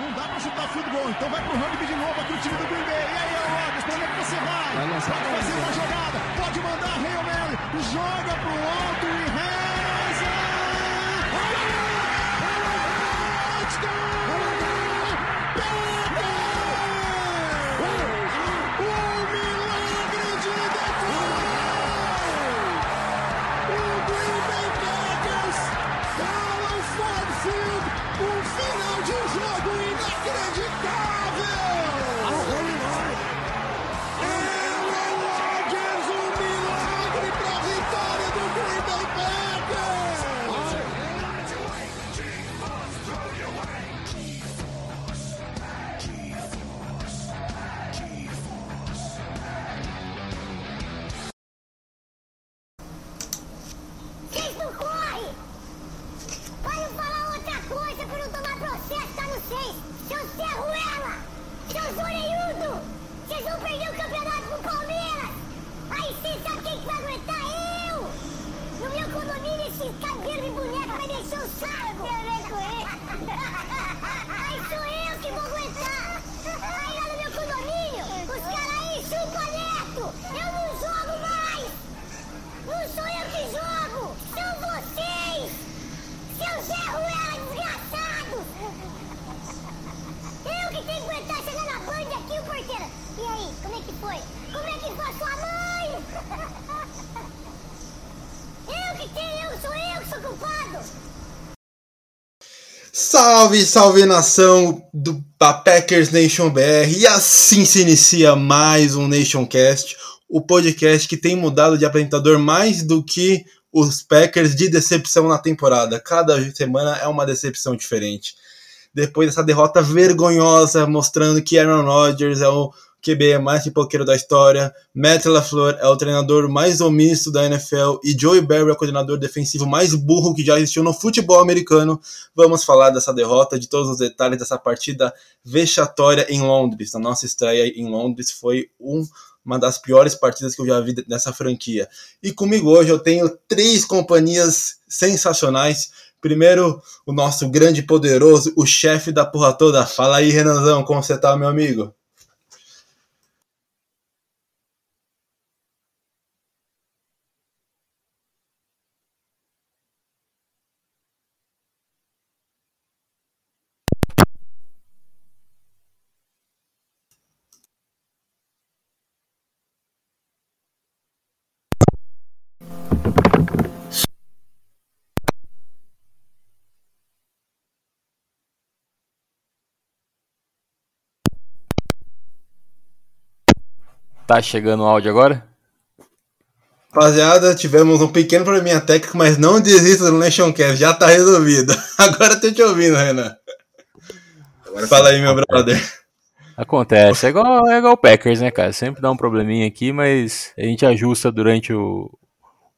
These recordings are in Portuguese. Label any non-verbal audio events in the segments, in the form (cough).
Não dá pra chutar field goal, então vai pro rugby de novo aqui o time do Green Bay. E aí, Rodgers, pra onde é que você vai? Pode fazer uma jogada, pode mandar Hail Mary, joga pro alto e reza! Touchdown! Salve, salve nação do da Packers Nation BR. E assim se inicia mais um Nationcast, o podcast que tem mudado de apresentador mais do que os Packers de decepção na temporada. Cada semana é uma decepção diferente. Depois dessa derrota vergonhosa, mostrando que Aaron Rodgers é o QB mais pipoqueiro da história, Matt LaFleur é o treinador mais omisso da NFL e Joey Barry é o coordenador defensivo mais burro que já existiu no futebol americano. Vamos falar dessa derrota, de todos os detalhes dessa partida vexatória em Londres. A nossa estreia em Londres foi um, uma das piores partidas que eu já vi nessa franquia. E comigo hoje eu tenho três companhias sensacionais. Primeiro, o nosso grande poderoso, o chefe da porra toda. Fala aí, Renanzão, como você tá, meu amigo? Tá chegando o áudio agora? Rapaziada, tivemos um pequeno probleminha técnico, mas não desista do Nationcast, já tá resolvido. (laughs) Agora tô te ouvindo, Renan. Fala aí, meu brother. Acontece. É igual, é igual o Packers, né, cara? Sempre dá um probleminha aqui, mas a gente ajusta durante o,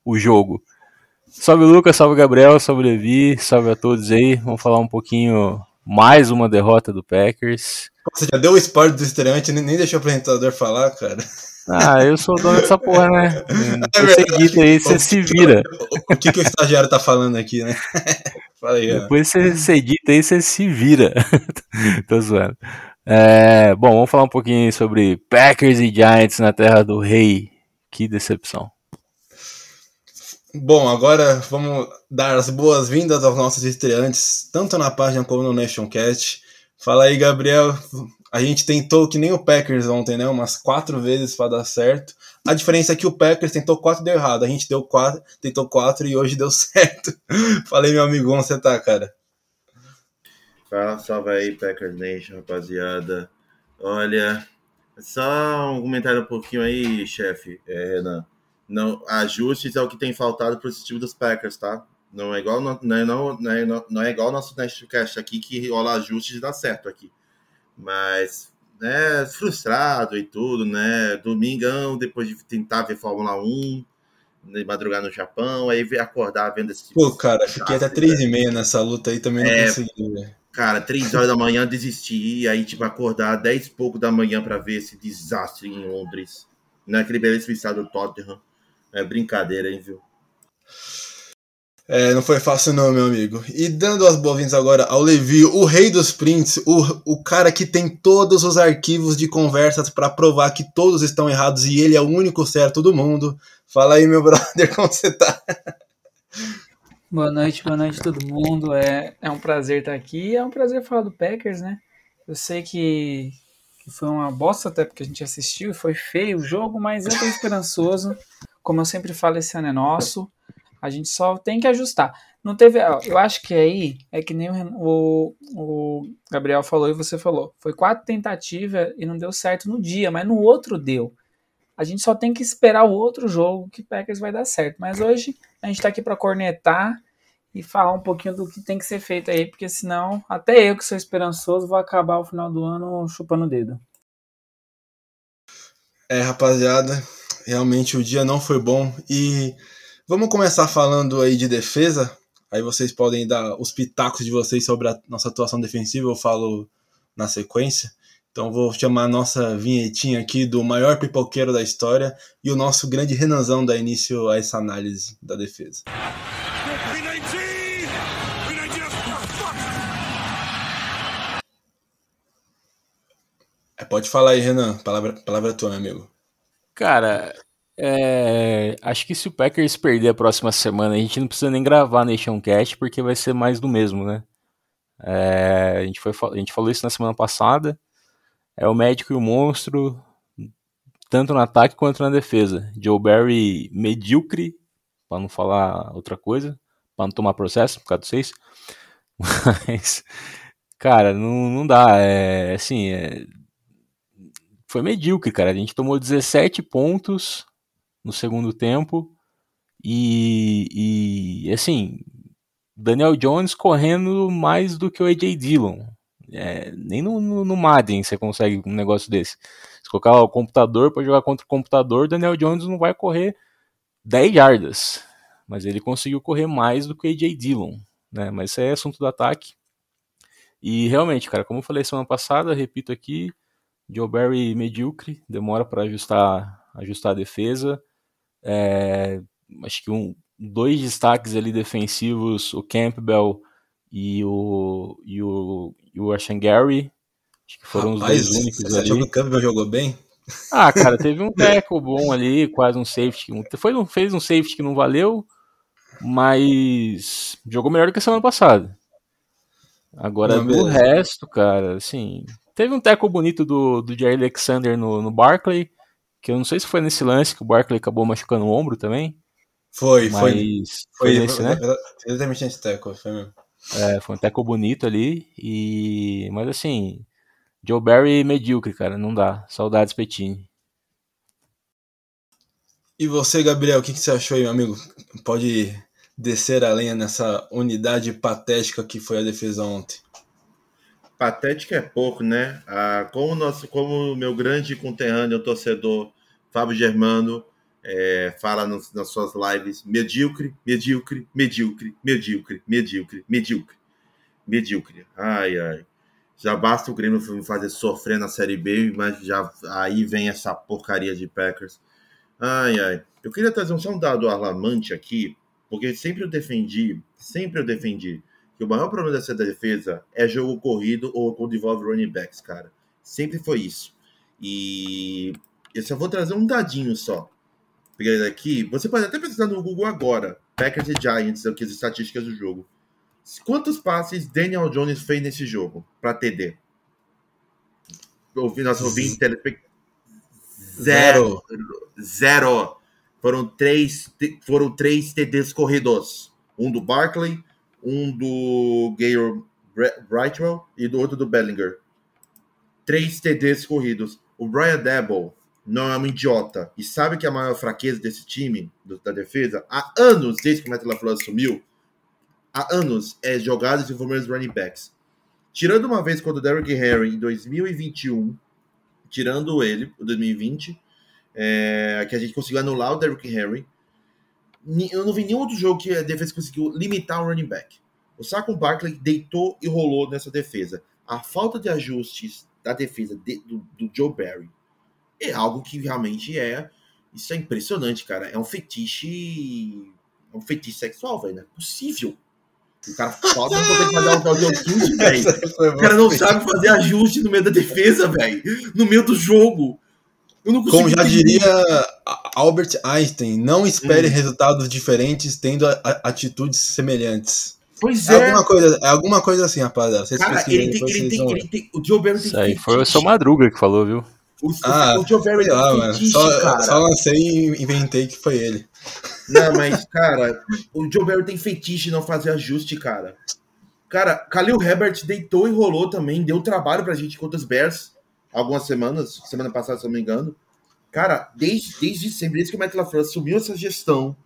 o jogo. Salve Lucas, salve Gabriel, salve Levi, salve a todos aí. Vamos falar um pouquinho mais uma derrota do Packers. Você já deu o spoiler do estreante, nem nem deixou o apresentador falar, cara. Ah, eu sou dono dessa porra, né? (laughs) É edita aí, você se vira. O, o que, que o estagiário tá falando aqui, né? (laughs) Fala aí. Depois você, você edita aí, você se vira. (laughs) Tô zoando. É, bom, vamos falar um pouquinho sobre Packers e Giants na terra do rei. Que decepção. Bom, agora vamos dar as boas-vindas aos nossos estreantes, tanto na página como no Nationcast. Fala aí, Gabriel. A gente tentou que nem o Packers ontem, né? Umas quatro vezes para dar certo. A diferença é que o Packers tentou quatro e deu errado. A gente deu quatro, tentou quatro e hoje deu (laughs) certo. Falei, meu amigo, como você tá, cara? Fala, salve aí, Packers Nation, rapaziada. Olha, só um comentário um pouquinho aí, chefe, é, Renan. Não, ajustes é o que tem faltado para esse time dos Packers, tá? Não é igual não, é, não, não, é, não é igual o nosso Nestcast aqui que rola ajustes e dá certo aqui. Mas, né, frustrado e tudo, né? Domingão, depois de tentar ver Fórmula 1, de madrugar no Japão, aí acordar vendo esse Pô, cara, fiquei até três e meia nessa luta aí, também não É. consegui. Cara, três horas da manhã desisti, aí tipo acordar 10 e pouco da manhã pra ver esse desastre em Londres, naquele belíssimo estado do Tottenham. É brincadeira, hein, viu? É, não foi fácil não, meu amigo. E dando as boas-vindas agora ao Levi, o rei dos prints, o, o cara que tem todos os arquivos de conversas para provar que todos estão errados e ele é o único certo do mundo. Fala aí, meu (laughs) brother, como você tá? Boa noite, boa noite todo mundo. É, é um prazer estar aqui. É um prazer falar do Packers, né? Eu sei que, que foi uma bosta até porque a gente assistiu, foi feio o jogo, mas eu tô esperançoso. Como eu sempre falo, esse ano é nosso. A gente só tem que ajustar. Não teve. Eu acho que aí é que nem o, o Gabriel falou e você falou. Foi quatro tentativas e não deu certo no dia, mas no outro deu. A gente só tem que esperar o outro jogo que Packers vai dar certo. Mas hoje a gente está aqui para cornetar e falar um pouquinho do que tem que ser feito aí, porque senão até eu que sou esperançoso vou acabar o final do ano chupando o dedo. É, rapaziada, realmente o dia não foi bom e Vamos começar falando aí de defesa. Aí vocês podem dar os pitacos de vocês sobre a nossa atuação defensiva. Eu falo na sequência. Então vou chamar a nossa vinhetinha aqui do maior pipoqueiro da história e o nosso grande Renanzão dar início a essa análise da defesa. É, pode falar aí, Renan. Palavra, palavra tua, meu amigo. Cara, é, acho que se o Packers perder a próxima semana, a gente não precisa nem gravar Nation Cast, porque vai ser mais do mesmo, né? É, a, gente foi, a gente falou isso na semana passada. É o médico e o monstro, tanto no ataque quanto na defesa. Joe Barry medíocre, para não falar outra coisa, para não tomar processo por causa do seis. (laughs) Mas, cara, não, não dá. É, assim, é, foi medíocre, cara. A gente tomou 17 pontos no segundo tempo. E, e assim, Daniel Jones correndo mais do que o AJ Dillon. É, nem no, no, no, Madden você consegue um negócio desse. Se colocar o computador para jogar contra o computador, Daniel Jones não vai correr 10 yardas. Mas ele conseguiu correr mais do que o AJ Dillon. Né? Mas isso é assunto do ataque. E realmente, cara, como eu falei semana passada, repito aqui, Joe Barry medíocre, demora para ajustar, ajustar a defesa. É, acho que um, dois destaques ali defensivos, o Campbell e o, e o, e o Gary. Acho que foram Rapaz, os dois únicos você ali. Você que o Campbell jogou bem? Ah, cara, (laughs) teve um tackle bom ali, quase um safety. Foi, fez um safety que não valeu, mas jogou melhor do que a semana passada. Agora, não, do resto, cara, assim. Teve um tackle bonito do, do Jerry Alexander no, no Barkley que eu não sei se foi nesse lance que o Barkley acabou machucando o ombro também. Foi, mas foi. Foi, nesse, né? Exatamente nesse teco, foi mesmo. É, foi um teco bonito ali. E... Mas assim, Joe Barry medíocre, cara, não dá. Saudades Petini. E você, Gabriel, o que, que você achou aí, meu amigo? Pode descer a lenha nessa unidade patética que foi a defesa ontem. Patética é pouco, né? Ah, como nosso, como meu grande conterrâneo torcedor Fábio Germano é, fala nos, nas suas lives, medíocre, medíocre, medíocre, medíocre, medíocre, medíocre, medíocre. Ai, ai. Já basta o Grêmio me fazer sofrer na Série B, mas já aí vem essa porcaria de Packers. Ai, ai. Eu queria trazer um, só um dado alarmante aqui, porque sempre eu defendi, sempre eu defendi que o maior problema dessa defesa é jogo corrido ou quando envolve running backs, cara. Sempre foi isso. E eu só vou trazer um dadinho só. Peguei daqui. Você pode até pesquisar no Google agora. Packers e Giants, aqui as estatísticas do jogo. Quantos passes Daniel Jones fez nesse jogo para TD? Ouvi nosso ouvinte Zero. Zero. Foram três, foram três TDs corridos. Um do Barkley, um do Gale Brightwell e do outro do Bellinger. Três TDs corridos. O Brian Debo não é um idiota e sabe que a maior fraqueza desse time, da defesa, há anos, desde que o Matt LaFleur assumiu, há anos, é jogadas de formando running backs. Tirando uma vez quando o Derrick Henry, em 2021, tirando ele, o 2020, é, que a gente conseguiu anular o Derrick Henry, eu não vi nenhum outro jogo que a defesa conseguiu limitar o running back. O Saquon Barkley deitou e rolou nessa defesa. A falta de ajustes da defesa de, do, do, Joe Barry é algo que realmente é. Isso é impressionante, cara. É um fetiche é um feitiço sexual, velho. Não é possível. O cara falta não fazer um tal de ajuste, velho. O cara não sabe fazer ajuste no meio da defesa, velho. No meio do jogo. Eu não Como já entender. diria Albert Einstein, não espere Hum. resultados diferentes tendo a- a- atitudes semelhantes. Pois É é. alguma coisa, é alguma coisa assim, rapaziada. Vocês Cara, ele tem, ele vocês tem, ele tem. O Joe Barry tem Isso aí foi o seu Madruga que falou, viu? O, Ah, o Joe Barry lá, tem mano. fetiche, Só, cara. só lancei e inventei que foi ele. Não, mas, cara, o Joe Barry tem fetiche em não fazer ajuste, cara. Cara, Khalil Herbert deitou e rolou também, deu trabalho pra gente contra os Bears algumas semanas, semana passada, se eu não me engano. Cara, desde, desde sempre, desde que o Matt LaFleur assumiu essa gestão,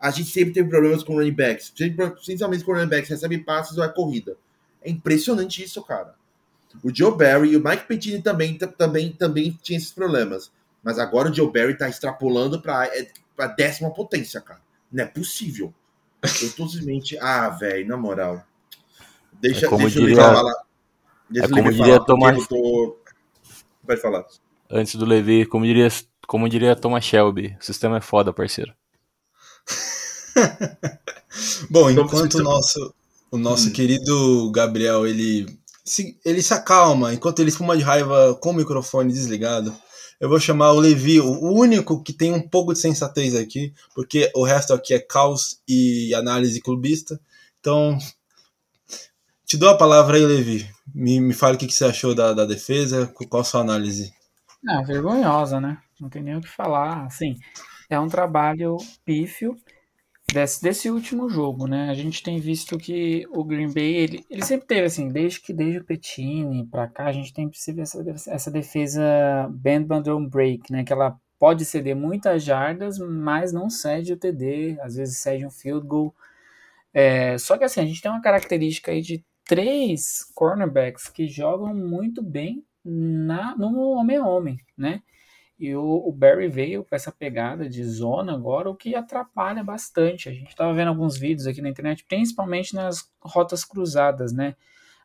a gente sempre teve problemas com running backs, principalmente com running backs, recebe passes ou é corrida. É impressionante isso, cara. O Joe Barry e o Mike Pettine também, também, também tinha esses problemas. Mas agora o Joe Barry tá extrapolando pra, é, pra décima potência, cara. Não é possível. Eu tô simplesmente. Ah, velho, na moral. Deixa, É como deixa diria- eu falar. Deixa é eu como Levi diria falar, porque Thomas- eu tô... Pode falar. Antes do Levi, como diria, como diria Thomas Shelby, o sistema é foda, parceiro. (laughs) Bom, Então, enquanto o nosso, o nosso Hum. querido Gabriel ele se, ele se acalma, enquanto ele espuma de raiva com o microfone desligado, eu vou chamar o Levi, o único que tem um pouco de sensatez aqui, porque o resto aqui é caos e análise clubista. Então, te dou a palavra aí, Levi. Me, me fale o que, que você achou da, da defesa, qual a sua análise. Ah, vergonhosa, né? Não tem nem o que falar. Assim, é um trabalho pífio desse, desse último jogo, né? A gente tem visto que o Green Bay, ele, ele sempre teve, assim, desde que desde o Petini pra cá, a gente tem percebido essa, essa defesa bend, but don't break, né? Que ela pode ceder muitas jardas, mas não cede o TD, às vezes cede um field goal. É, só que assim, a gente tem uma característica aí de três cornerbacks que jogam muito bem na, no homem a homem, né? E o, o Barry veio com essa pegada de zona agora, o que atrapalha bastante. A gente estava vendo alguns vídeos aqui na internet, principalmente nas rotas cruzadas, né?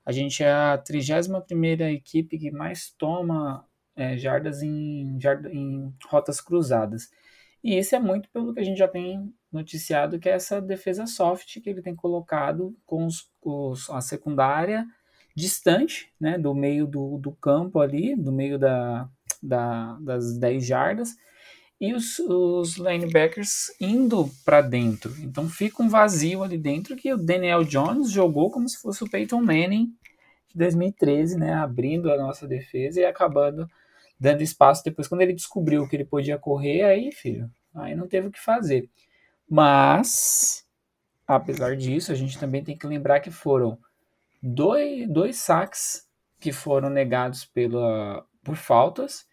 A gente é a 31ª equipe que mais toma é, jardas em, jarda, em rotas cruzadas. E isso é muito pelo que a gente já tem noticiado, que é essa defesa soft que ele tem colocado com os, a secundária distante né, do meio do, do campo ali, do meio da, da, das 10 jardas, e os, os linebackers indo para dentro. Então fica um vazio ali dentro que o Daniel Jones jogou como se fosse o Peyton Manning de 2013, né, abrindo a nossa defesa e acabando dando espaço depois quando ele descobriu que ele podia correr, aí, filho, aí não teve o que fazer. Mas apesar disso, a gente também tem que lembrar que foram dois, dois saques que foram negados pela, por faltas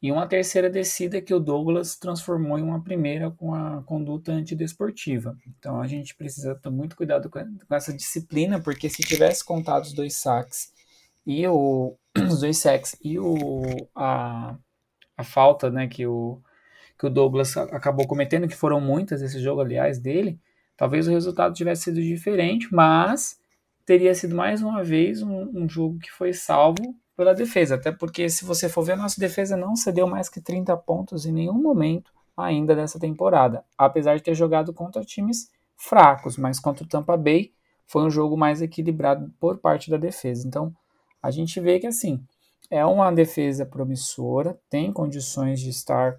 e uma terceira descida que o Douglas transformou em uma primeira com a conduta antidesportiva. Então a gente precisa ter muito cuidado com, essa disciplina, porque se tivesse contado os dois saques e o, (clears throat) os dois sacks e o, a, a falta né, que, o, que o Douglas acabou cometendo, que foram muitas esse jogo, aliás, dele, talvez o resultado tivesse sido diferente, mas teria sido mais uma vez um, um, jogo que foi salvo pela defesa, até porque se você for ver, a nossa defesa não cedeu mais que 30 pontos em nenhum momento ainda dessa temporada, apesar de ter jogado contra times fracos, mas contra o Tampa Bay foi um jogo mais equilibrado por parte da defesa. Então, a gente vê que assim, é uma defesa promissora, tem condições de estar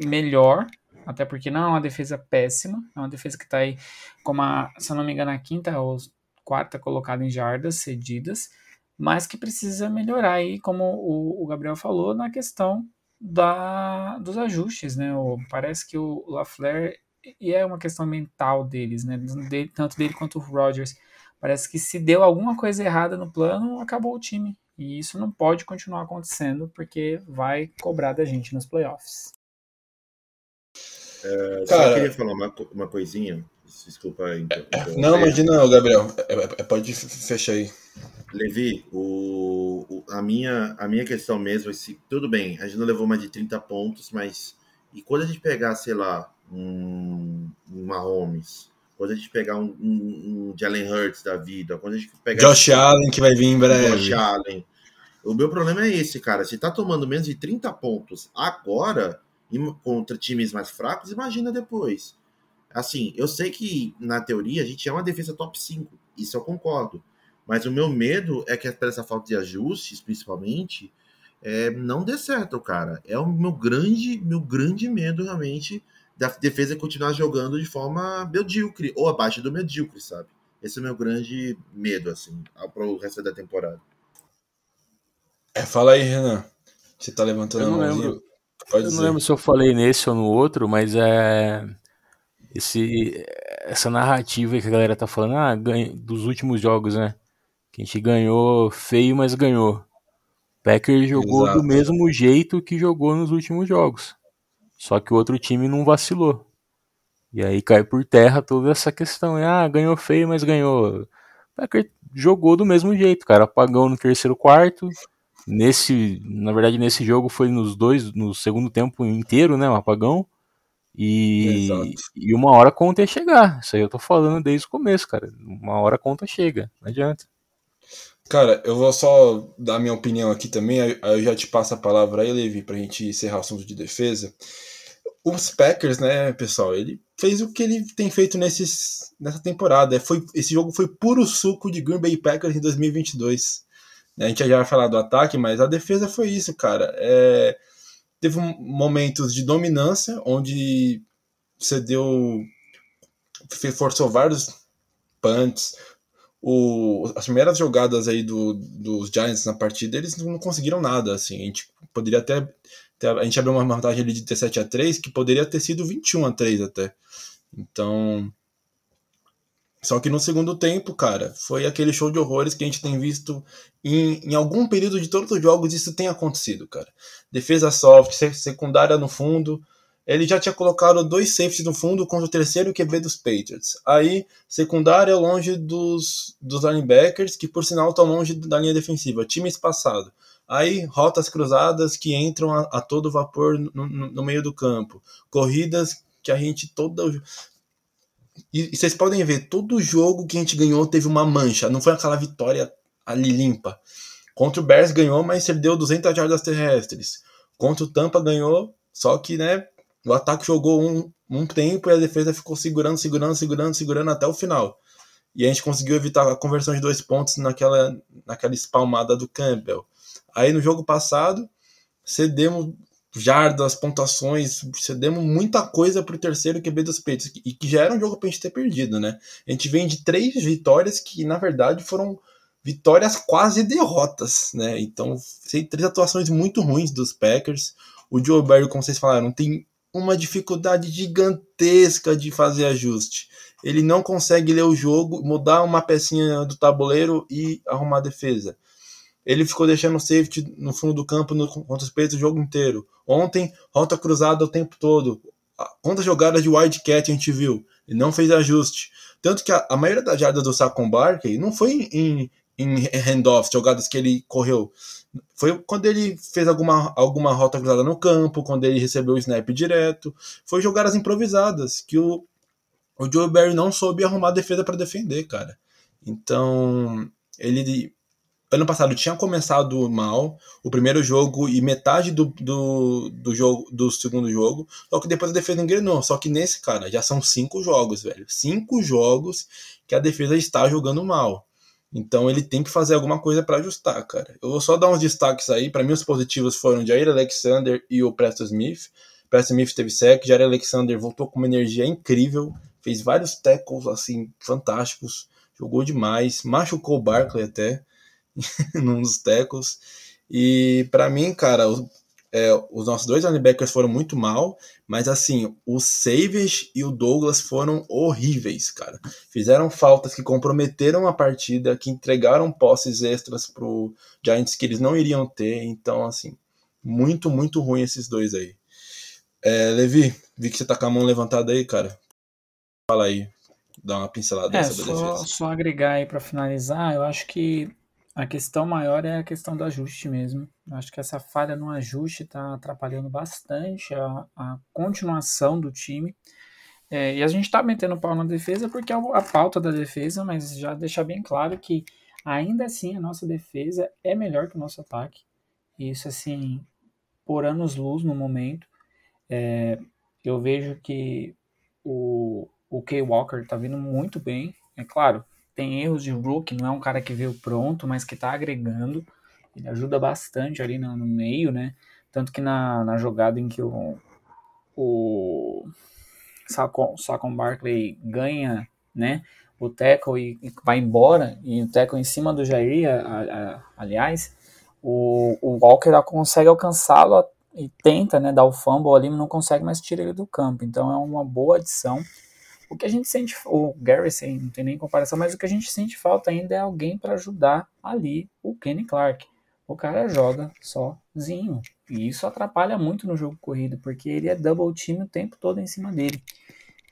melhor, até porque não é uma defesa péssima, é uma defesa que está aí, como a, se eu não me engano, a quinta ou quarta colocada em jardas cedidas, mas que precisa melhorar aí, como o, o Gabriel falou, na questão da, dos ajustes, né? O, parece que o Lafleur, e é uma questão mental deles, né? Tanto dele quanto o Rodgers, parece que se deu alguma coisa errada no plano, acabou o time. E isso não pode continuar acontecendo, porque vai cobrar da gente nos playoffs. É, Cara, só queria falar uma, uma coisinha. Desculpa aí. Não, imagina, Gabriel. É, pode fechar aí. Levi, o, o, a, minha, a minha questão mesmo é se, tudo bem, a gente não levou mais de 30 pontos, mas e quando a gente pegar, sei lá, um, um Mahomes, quando a gente pegar um, um, um Jalen Hurts da vida, quando a gente pegar Josh esse, Allen que vai vir em breve. Josh Allen. O meu problema é esse, cara. Se tá tomando menos de 30 pontos agora contra times mais fracos, imagina depois. Assim, eu sei que na teoria a gente é uma defesa top 5, isso eu concordo. Mas o meu medo é que por essa falta de ajustes, principalmente, é, não dê certo, cara. É o meu grande, meu grande medo realmente da defesa continuar jogando de forma medíocre ou abaixo do medíocre, sabe? Esse é o meu grande medo, assim, para o resto da temporada. É, fala aí, Renan. Você tá levantando eu não a lembro. Pode eu dizer. não lembro se eu falei nesse ou no outro, mas é esse essa narrativa que a galera tá falando, ah, ganha, dos últimos jogos, né? Que a gente ganhou feio, mas ganhou. Packers jogou Exato. do mesmo jeito que jogou nos últimos jogos. Só que o outro time não vacilou. E aí cai por terra toda essa questão. Ah, ganhou feio, mas ganhou. O Packers jogou do mesmo jeito, cara. Apagão no terceiro quarto, Nesse, na verdade, nesse jogo foi nos dois, no segundo tempo inteiro, né, um apagão. E, e uma hora a conta ia chegar. Isso aí eu tô falando desde o começo, cara. Uma hora a conta chega, não adianta. Cara, eu vou só dar minha opinião aqui também, aí eu já te passo a palavra aí, Levi, pra gente encerrar o assunto de defesa. Os Packers, né, pessoal, ele fez o que ele tem feito nesses, nessa temporada. Foi, esse jogo foi puro suco de Green Bay Packers em 2022. A gente já vai falar do ataque, mas a defesa foi isso, cara. É, teve momentos de dominância, onde você deu. forçou vários punts. O, as primeiras jogadas aí do, dos Giants na partida, eles não conseguiram nada. Assim. A gente poderia até. A gente abriu uma vantagem ali de 17 a 3 que poderia ter sido 21 a 3 até. Então. Só que no segundo tempo, cara, foi aquele show de horrores que a gente tem visto em, em algum período de todos os jogos. Isso tem acontecido, cara. Defesa soft, secundária no fundo. Ele já tinha colocado dois safeties no fundo contra o terceiro QB dos Patriots. Aí, secundária longe dos, dos linebackers, que por sinal estão longe da linha defensiva. Time espaçado. Aí, rotas cruzadas que entram a, a todo vapor no, no, no meio do campo. Corridas que a gente toda e, e, vocês podem ver, todo jogo que a gente ganhou teve uma mancha, não foi aquela vitória ali limpa. Contra o Bears ganhou, mas perdeu 200 jardas terrestres. Contra o Tampa ganhou, só que né, o ataque jogou um, um tempo e a defesa ficou segurando, segurando, segurando, segurando até o final. E a gente conseguiu evitar a conversão de dois pontos naquela, naquela espalmada do Campbell. Aí no jogo passado, cedemos jardas, pontuações, cedemos muita coisa pro terceiro QB dos Peitos, e que já era um jogo pra gente ter perdido, né? A gente vem de três vitórias que, na verdade, foram vitórias quase derrotas, né? Então, três atuações muito ruins dos Packers. O Joe Barry, como vocês falaram, tem uma dificuldade gigantesca de fazer ajuste. Ele não consegue ler o jogo, mudar uma pecinha do tabuleiro e arrumar a defesa. Ele ficou deixando o safety no fundo do campo no, contra os peitos o jogo inteiro. Ontem, rota cruzada o tempo todo. Quantas jogadas de wildcat a gente viu? Ele não fez ajuste. Tanto que a, a maioria das jardas do Saquon Barkley não foi em, em handoffs, jogadas que ele correu. Foi quando ele fez alguma, alguma rota cruzada no campo, quando ele recebeu o snap direto. Foi jogadas improvisadas que o, o Joe Barry não soube arrumar defesa para defender, cara. Então, ele ano passado tinha começado mal o primeiro jogo e metade do, do, do jogo do segundo jogo, só que depois a defesa engrenou. Só que nesse, cara, já são cinco jogos, velho. Cinco jogos que a defesa está jogando mal. Então ele tem que fazer alguma coisa para ajustar, cara. Eu vou só dar uns destaques aí. Para mim, os positivos foram Jair Alexander e o Preston Smith. Preston Smith teve sec, Jair Alexander voltou com uma energia incrível, fez vários tackles assim fantásticos, jogou demais, machucou o Barkley até. (laughs) num dos tackles. E para mim, cara, os, é, os nossos dois linebackers foram muito mal, mas assim, o Savage e o Douglas foram horríveis, cara. Fizeram faltas que comprometeram a partida, que entregaram posses extras pro Giants que eles não iriam ter. Então, assim, muito, muito ruim esses dois aí. É, Levi, vi que você tá com a mão levantada aí, cara. Fala aí, dá uma pincelada é, sobre só, defesa. Só agregar aí para finalizar, eu acho que a questão maior é a questão do ajuste mesmo. Acho que essa falha no ajuste está atrapalhando bastante a, a, continuação do time. É, e a gente está metendo pau na defesa porque é a pauta da defesa, mas já deixar bem claro que ainda assim a nossa defesa é melhor que o nosso ataque. Isso assim, por anos luz no momento. É, eu vejo que o, o Kay Walker tá vindo muito bem. É claro, tem erros de rookie, não é um cara que veio pronto, mas que tá agregando. Ele ajuda bastante ali no, no meio, né? Tanto que na, na jogada em que o, o Saquon, Saquon Barkley ganha, né? O tackle e, e, vai embora, e o tackle em cima do Jair, a, a, aliás, o, o Walker consegue alcançá-lo e tenta, né, dar o fumble ali, mas não consegue mais tirar ele do campo. Então é uma boa adição. O que a gente sente, o Garrison não tem nem comparação, mas o que a gente sente falta ainda é alguém para ajudar ali o Kenny Clark. O cara joga sozinho. E isso atrapalha muito no jogo corrido, porque ele é double team o tempo todo em cima dele.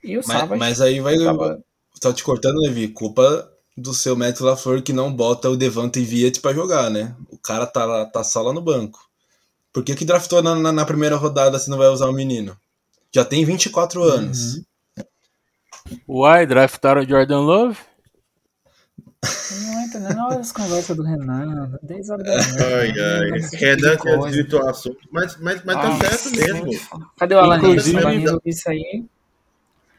E o mas, mas aí vai. Acaba... Tá te cortando, Levi. Culpa do seu Matt LaFleur que não bota o Devante Viet para jogar, né? O cara tá, lá, tá só lá no banco. Por que, que draftou na, na, na, primeira rodada se não vai usar o menino? Já tem 24 anos. Uhum. Uai, draftaram o Jordan Love? Não entendendo olha as conversas do Renan, 10 horas da. Ai, ai. Renan tinha dito o assunto, mas, mas, mas tá certo mesmo. Cadê o Alan? Inclusive, isso aí.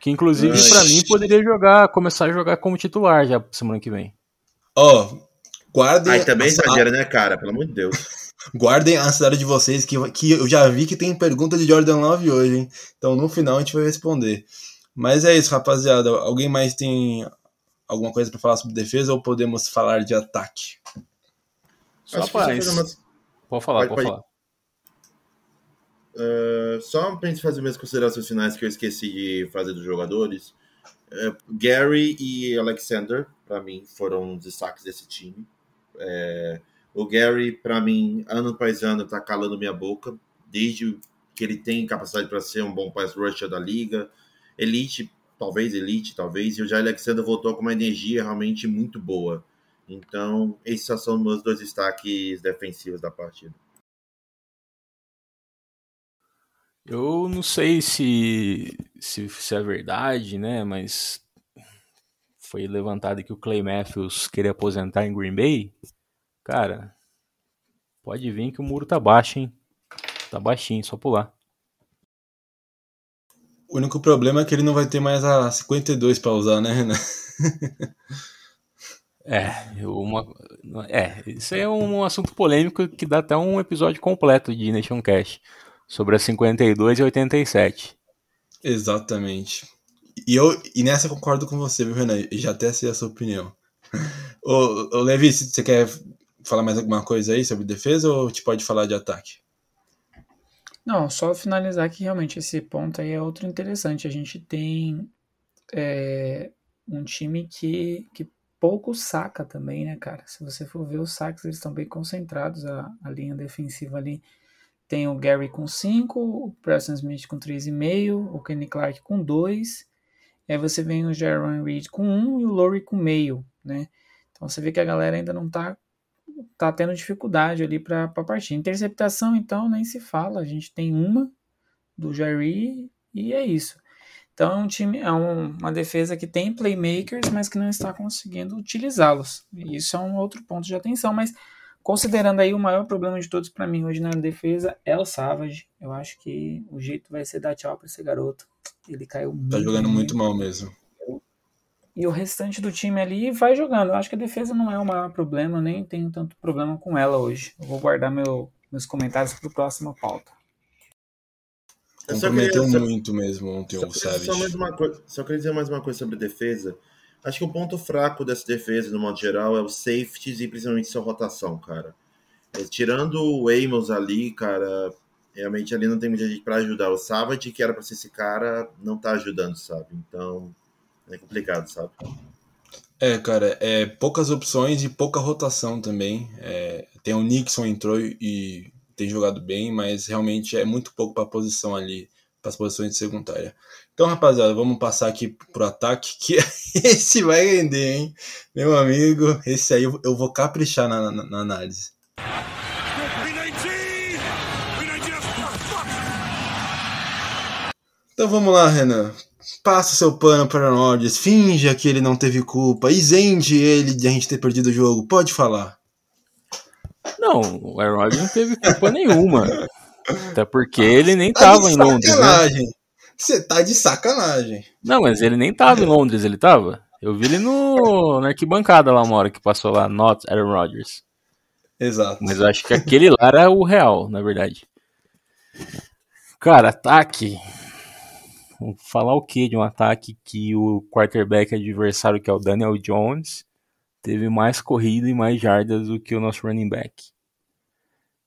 Que inclusive para mim poderia jogar, começar a jogar como titular já semana que vem. Ó, oh, guardem. Aí também exagera, né, cara? Pelo amor de Deus. (laughs) Guardem a cidade de vocês, que, que eu já vi que tem pergunta de Jordan Love hoje, hein? Então no final a gente vai responder. Mas é isso, rapaziada. Alguém mais tem alguma coisa para falar sobre defesa ou podemos falar de ataque? Só Rapaz, umas... pode falar, pode, pode, falar. Uh, só para gente fazer minhas considerações finais que eu esqueci de fazer dos jogadores. Uh, Gary e Alexander, para mim, foram os destaques desse time. Uh, o Gary, para mim, ano após ano, tá calando minha boca, desde que ele tem capacidade para ser um bom pass rusher da liga. Elite, talvez, elite, talvez. E o Jair Alexander voltou com uma energia realmente muito boa. Então, esses são meus dois destaques defensivos da partida. Eu não sei se, se, se é verdade, né? Mas foi levantado que o Clay Matthews queria aposentar em Green Bay. Cara, pode vir que o muro tá baixo, hein? Tá baixinho, só pular. O único problema é que ele não vai ter mais a 52 para usar, né, Renan? é, uma, é, isso é um assunto polêmico que dá até um episódio completo de Nation Cash sobre a 52 e 87. Exatamente. E, eu, e nessa eu concordo com você, viu, Renan? Já até sei a sua opinião. ô, ô, Levi, você quer falar mais alguma coisa aí sobre defesa ou te pode falar de ataque? Não, só finalizar que realmente esse ponto aí é outro interessante. A gente tem é, um time que, que pouco saca também, né, cara? Se você for ver os saques, eles estão bem concentrados, a, a linha defensiva ali. Tem o Gary com 5, o Preston Smith com 3,5, o Kenny Clark com 2. Aí você vem o Jaron Reed com 1 um, e o Lowry com meio, né? Então você vê que a galera ainda não tá tá tendo dificuldade ali para partir. Interceptação, então, nem se fala. A gente tem uma do Jair e é isso. Então é um time, é um, uma defesa que tem playmakers, mas que não está conseguindo utilizá-los. Isso é um outro ponto de atenção. Mas considerando aí o maior problema de todos para mim hoje na defesa é o Savage. Eu acho que o jeito vai ser dar tchau para esse garoto. Ele caiu muito. Tá jogando muito mal mesmo e o restante do time ali vai jogando. Eu acho que a defesa não é o maior problema, nem tenho tanto problema com ela hoje. Eu vou guardar meu, meus comentários para o próximo pauta. Comprometeu queria, muito mesmo ontem só, o Savage. Só, mais uma coisa, só queria dizer mais uma coisa sobre defesa. Acho que o ponto fraco dessa defesa, no modo geral, é o safeties e principalmente sua rotação, cara. É, tirando o Amos ali, cara, realmente ali não tem muita gente para ajudar. O Savage, que era para ser esse cara, não tá ajudando, sabe? Então, é complicado, sabe? É, cara, é poucas opções e pouca rotação também. É, tem o Nixon entrou e tem jogado bem, mas realmente é muito pouco para a posição ali, para as posições de secundária. Então, rapaziada, vamos passar aqui pro ataque, (laughs) que esse vai render, hein? Meu amigo, esse aí eu vou caprichar na, na, na análise. Então vamos lá, Renan. Passa seu pano para Rodgers, finja que ele não teve culpa, isente ele de a gente ter perdido o jogo. Pode falar. Não, o Aaron Rodgers não teve culpa nenhuma. Até porque ele nem estava em Londres. Né? Você tá de sacanagem. Não, mas ele nem tava em Londres, ele tava? Eu vi ele no, na arquibancada lá uma hora que passou lá, not Aaron Rodgers. Exato. Mas eu acho que aquele lá era o real, na verdade. Cara, ataque. Vou falar o que de um ataque que o quarterback adversário, que é o Daniel Jones, teve mais corrida e mais jardas do que o nosso running back.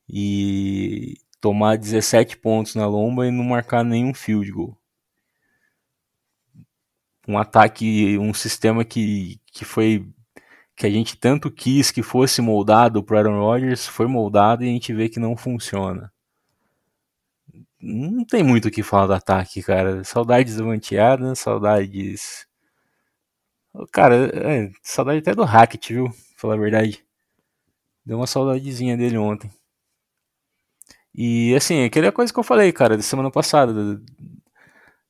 E tomar 17 pontos na lomba e não marcar nenhum field goal. Um ataque, um sistema que, que foi que a gente tanto quis que fosse moldado para Aaron Rodgers, foi moldado e a gente vê que não funciona. Não tem muito o que falar do ataque, cara. Saudades do Mantiada, saudades. Cara, é, saudade até do Hackett, viu? Pra falar a verdade. Deu uma saudadezinha dele ontem. E assim, aquela coisa que eu falei, cara, da semana passada.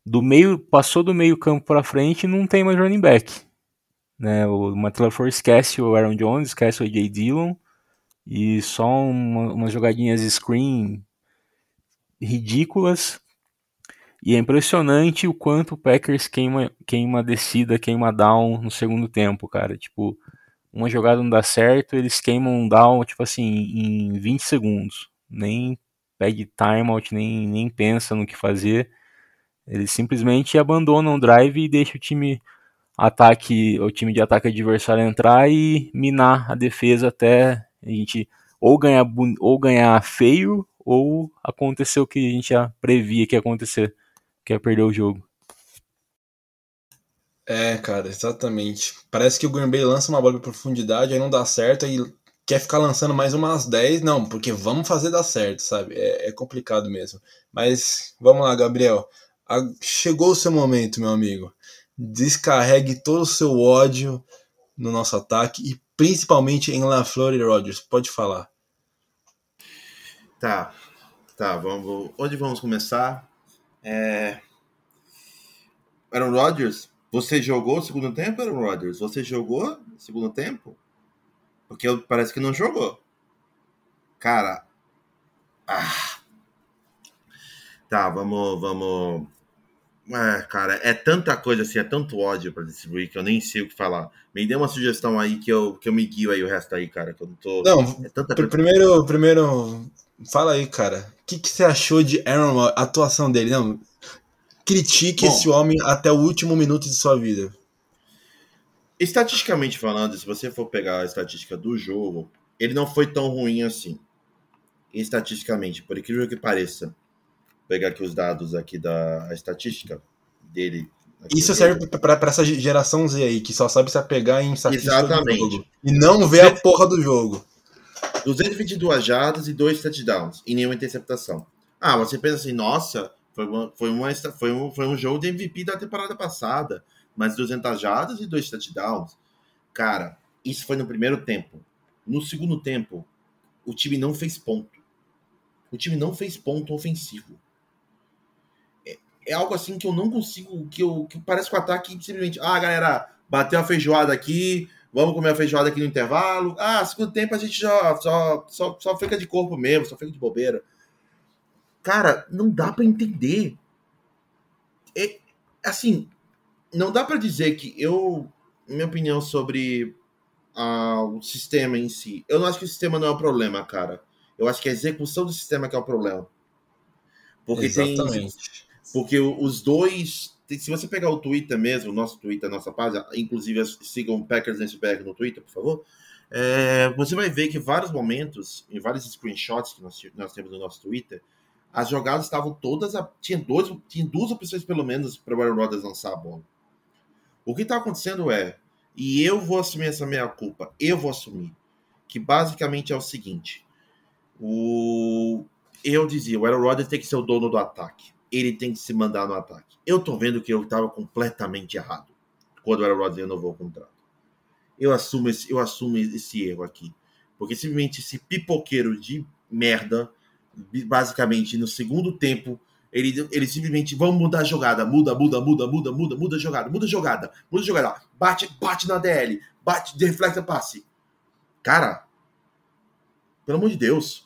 Do meio, passou do meio campo para frente não tem mais running back. Né? O Matt LaFleur esquece o Aaron Jones, esquece o AJ Dillon. E só uma, umas jogadinhas screen ridículas. E é impressionante o quanto o Packers queima, queima descida, queima down no segundo tempo, cara. Tipo, uma jogada não dá certo, eles queimam um down, tipo assim, em 20 segundos. Nem pede timeout, nem, nem pensa no que fazer. Eles simplesmente abandonam o drive e deixam o time ataque, o time de ataque adversário entrar e minar a defesa até a gente ou ganhar, ou ganhar feio ou acontecer o que a gente já previa que ia acontecer, que é perder o jogo. É, cara, exatamente. Parece que o Green Bay lança uma bola de profundidade, aí não dá certo, aí quer ficar lançando mais umas 10, não, porque vamos fazer dar certo, sabe? É, é complicado mesmo. Mas vamos lá, Gabriel. A, chegou o seu momento, meu amigo. Descarregue todo o seu ódio no nosso ataque e principalmente em LaFleur e Rodgers. Pode falar. Tá, tá, vamos. Onde vamos começar? É... Aaron Rodgers, você jogou o segundo tempo, Aaron Rodgers? Você jogou o segundo tempo? Porque parece que não jogou. Cara. Ah. Tá, vamos, vamos. É, cara, é tanta coisa assim, é tanto ódio para distribuir que eu nem sei o que falar. Me dê uma sugestão aí que eu, que eu me guio aí o resto aí, cara, que eu não tô. Não, é tanta coisa. primeiro, primeiro, fala aí, cara. O que, que você achou de Aaron, a atuação dele? Não, critique Bom, esse homem até o último minuto de sua vida. Estatisticamente falando, se você for pegar a estatística do jogo, ele não foi tão ruim assim. Estatisticamente, por incrível que pareça. Vou pegar aqui os dados aqui da estatística dele. Isso serve para essa geração Z aí, que só sabe se apegar em estatística Exatamente. do jogo. E não vê a porra do jogo. 222 jardas e 2 touchdowns, e nenhuma interceptação. Ah, você pensa assim, nossa, foi, uma, foi, uma, foi, um, foi um jogo de MVP da temporada passada mas 200 jardas e dois touchdowns. Cara, isso foi no primeiro tempo. No segundo tempo, o time não fez ponto. O time não fez ponto ofensivo. É, é algo assim que eu não consigo. Que, eu, que parece que o ataque simplesmente. Ah, galera, bateu a feijoada aqui. Vamos comer a feijoada aqui no intervalo. Ah, segundo tempo a gente já só, só, só fica de corpo mesmo, só fica de bobeira. Cara, não dá para entender. É, assim, não dá para dizer que eu, minha opinião sobre uh, o sistema em si, eu não acho que o sistema não é o problema, cara. Eu acho que a execução do sistema que é o problema. Porque Exatamente. tem, porque os dois, se você pegar o Twitter mesmo, nosso Twitter, nossa página, inclusive sigam Packers NSBR no Twitter, por favor. É, você vai ver que vários momentos, em vários screenshots que nós, nós temos no nosso Twitter, as jogadas estavam todas. A, tinha, dois, tinha duas opções, pelo menos, para o Aaron Rodgers lançar a bola. O que está acontecendo é, e eu vou assumir essa meia culpa, eu vou assumir, que basicamente é o seguinte: o eu dizia, o Aaron Rodgers tem que ser o dono do ataque. Ele tem que se mandar no ataque. Eu tô vendo que eu estava completamente errado quando o Aaron Rodgers renovou o contrato. Eu assumo esse, eu assumo esse erro aqui. Porque simplesmente esse pipoqueiro de merda, basicamente no segundo tempo, ele, ele simplesmente, vamos mudar a jogada, muda, muda, muda, muda, muda, muda a jogada, muda a jogada, muda a jogada, bate, bate na DL, bate, deflecta passe. Cara, pelo amor de Deus.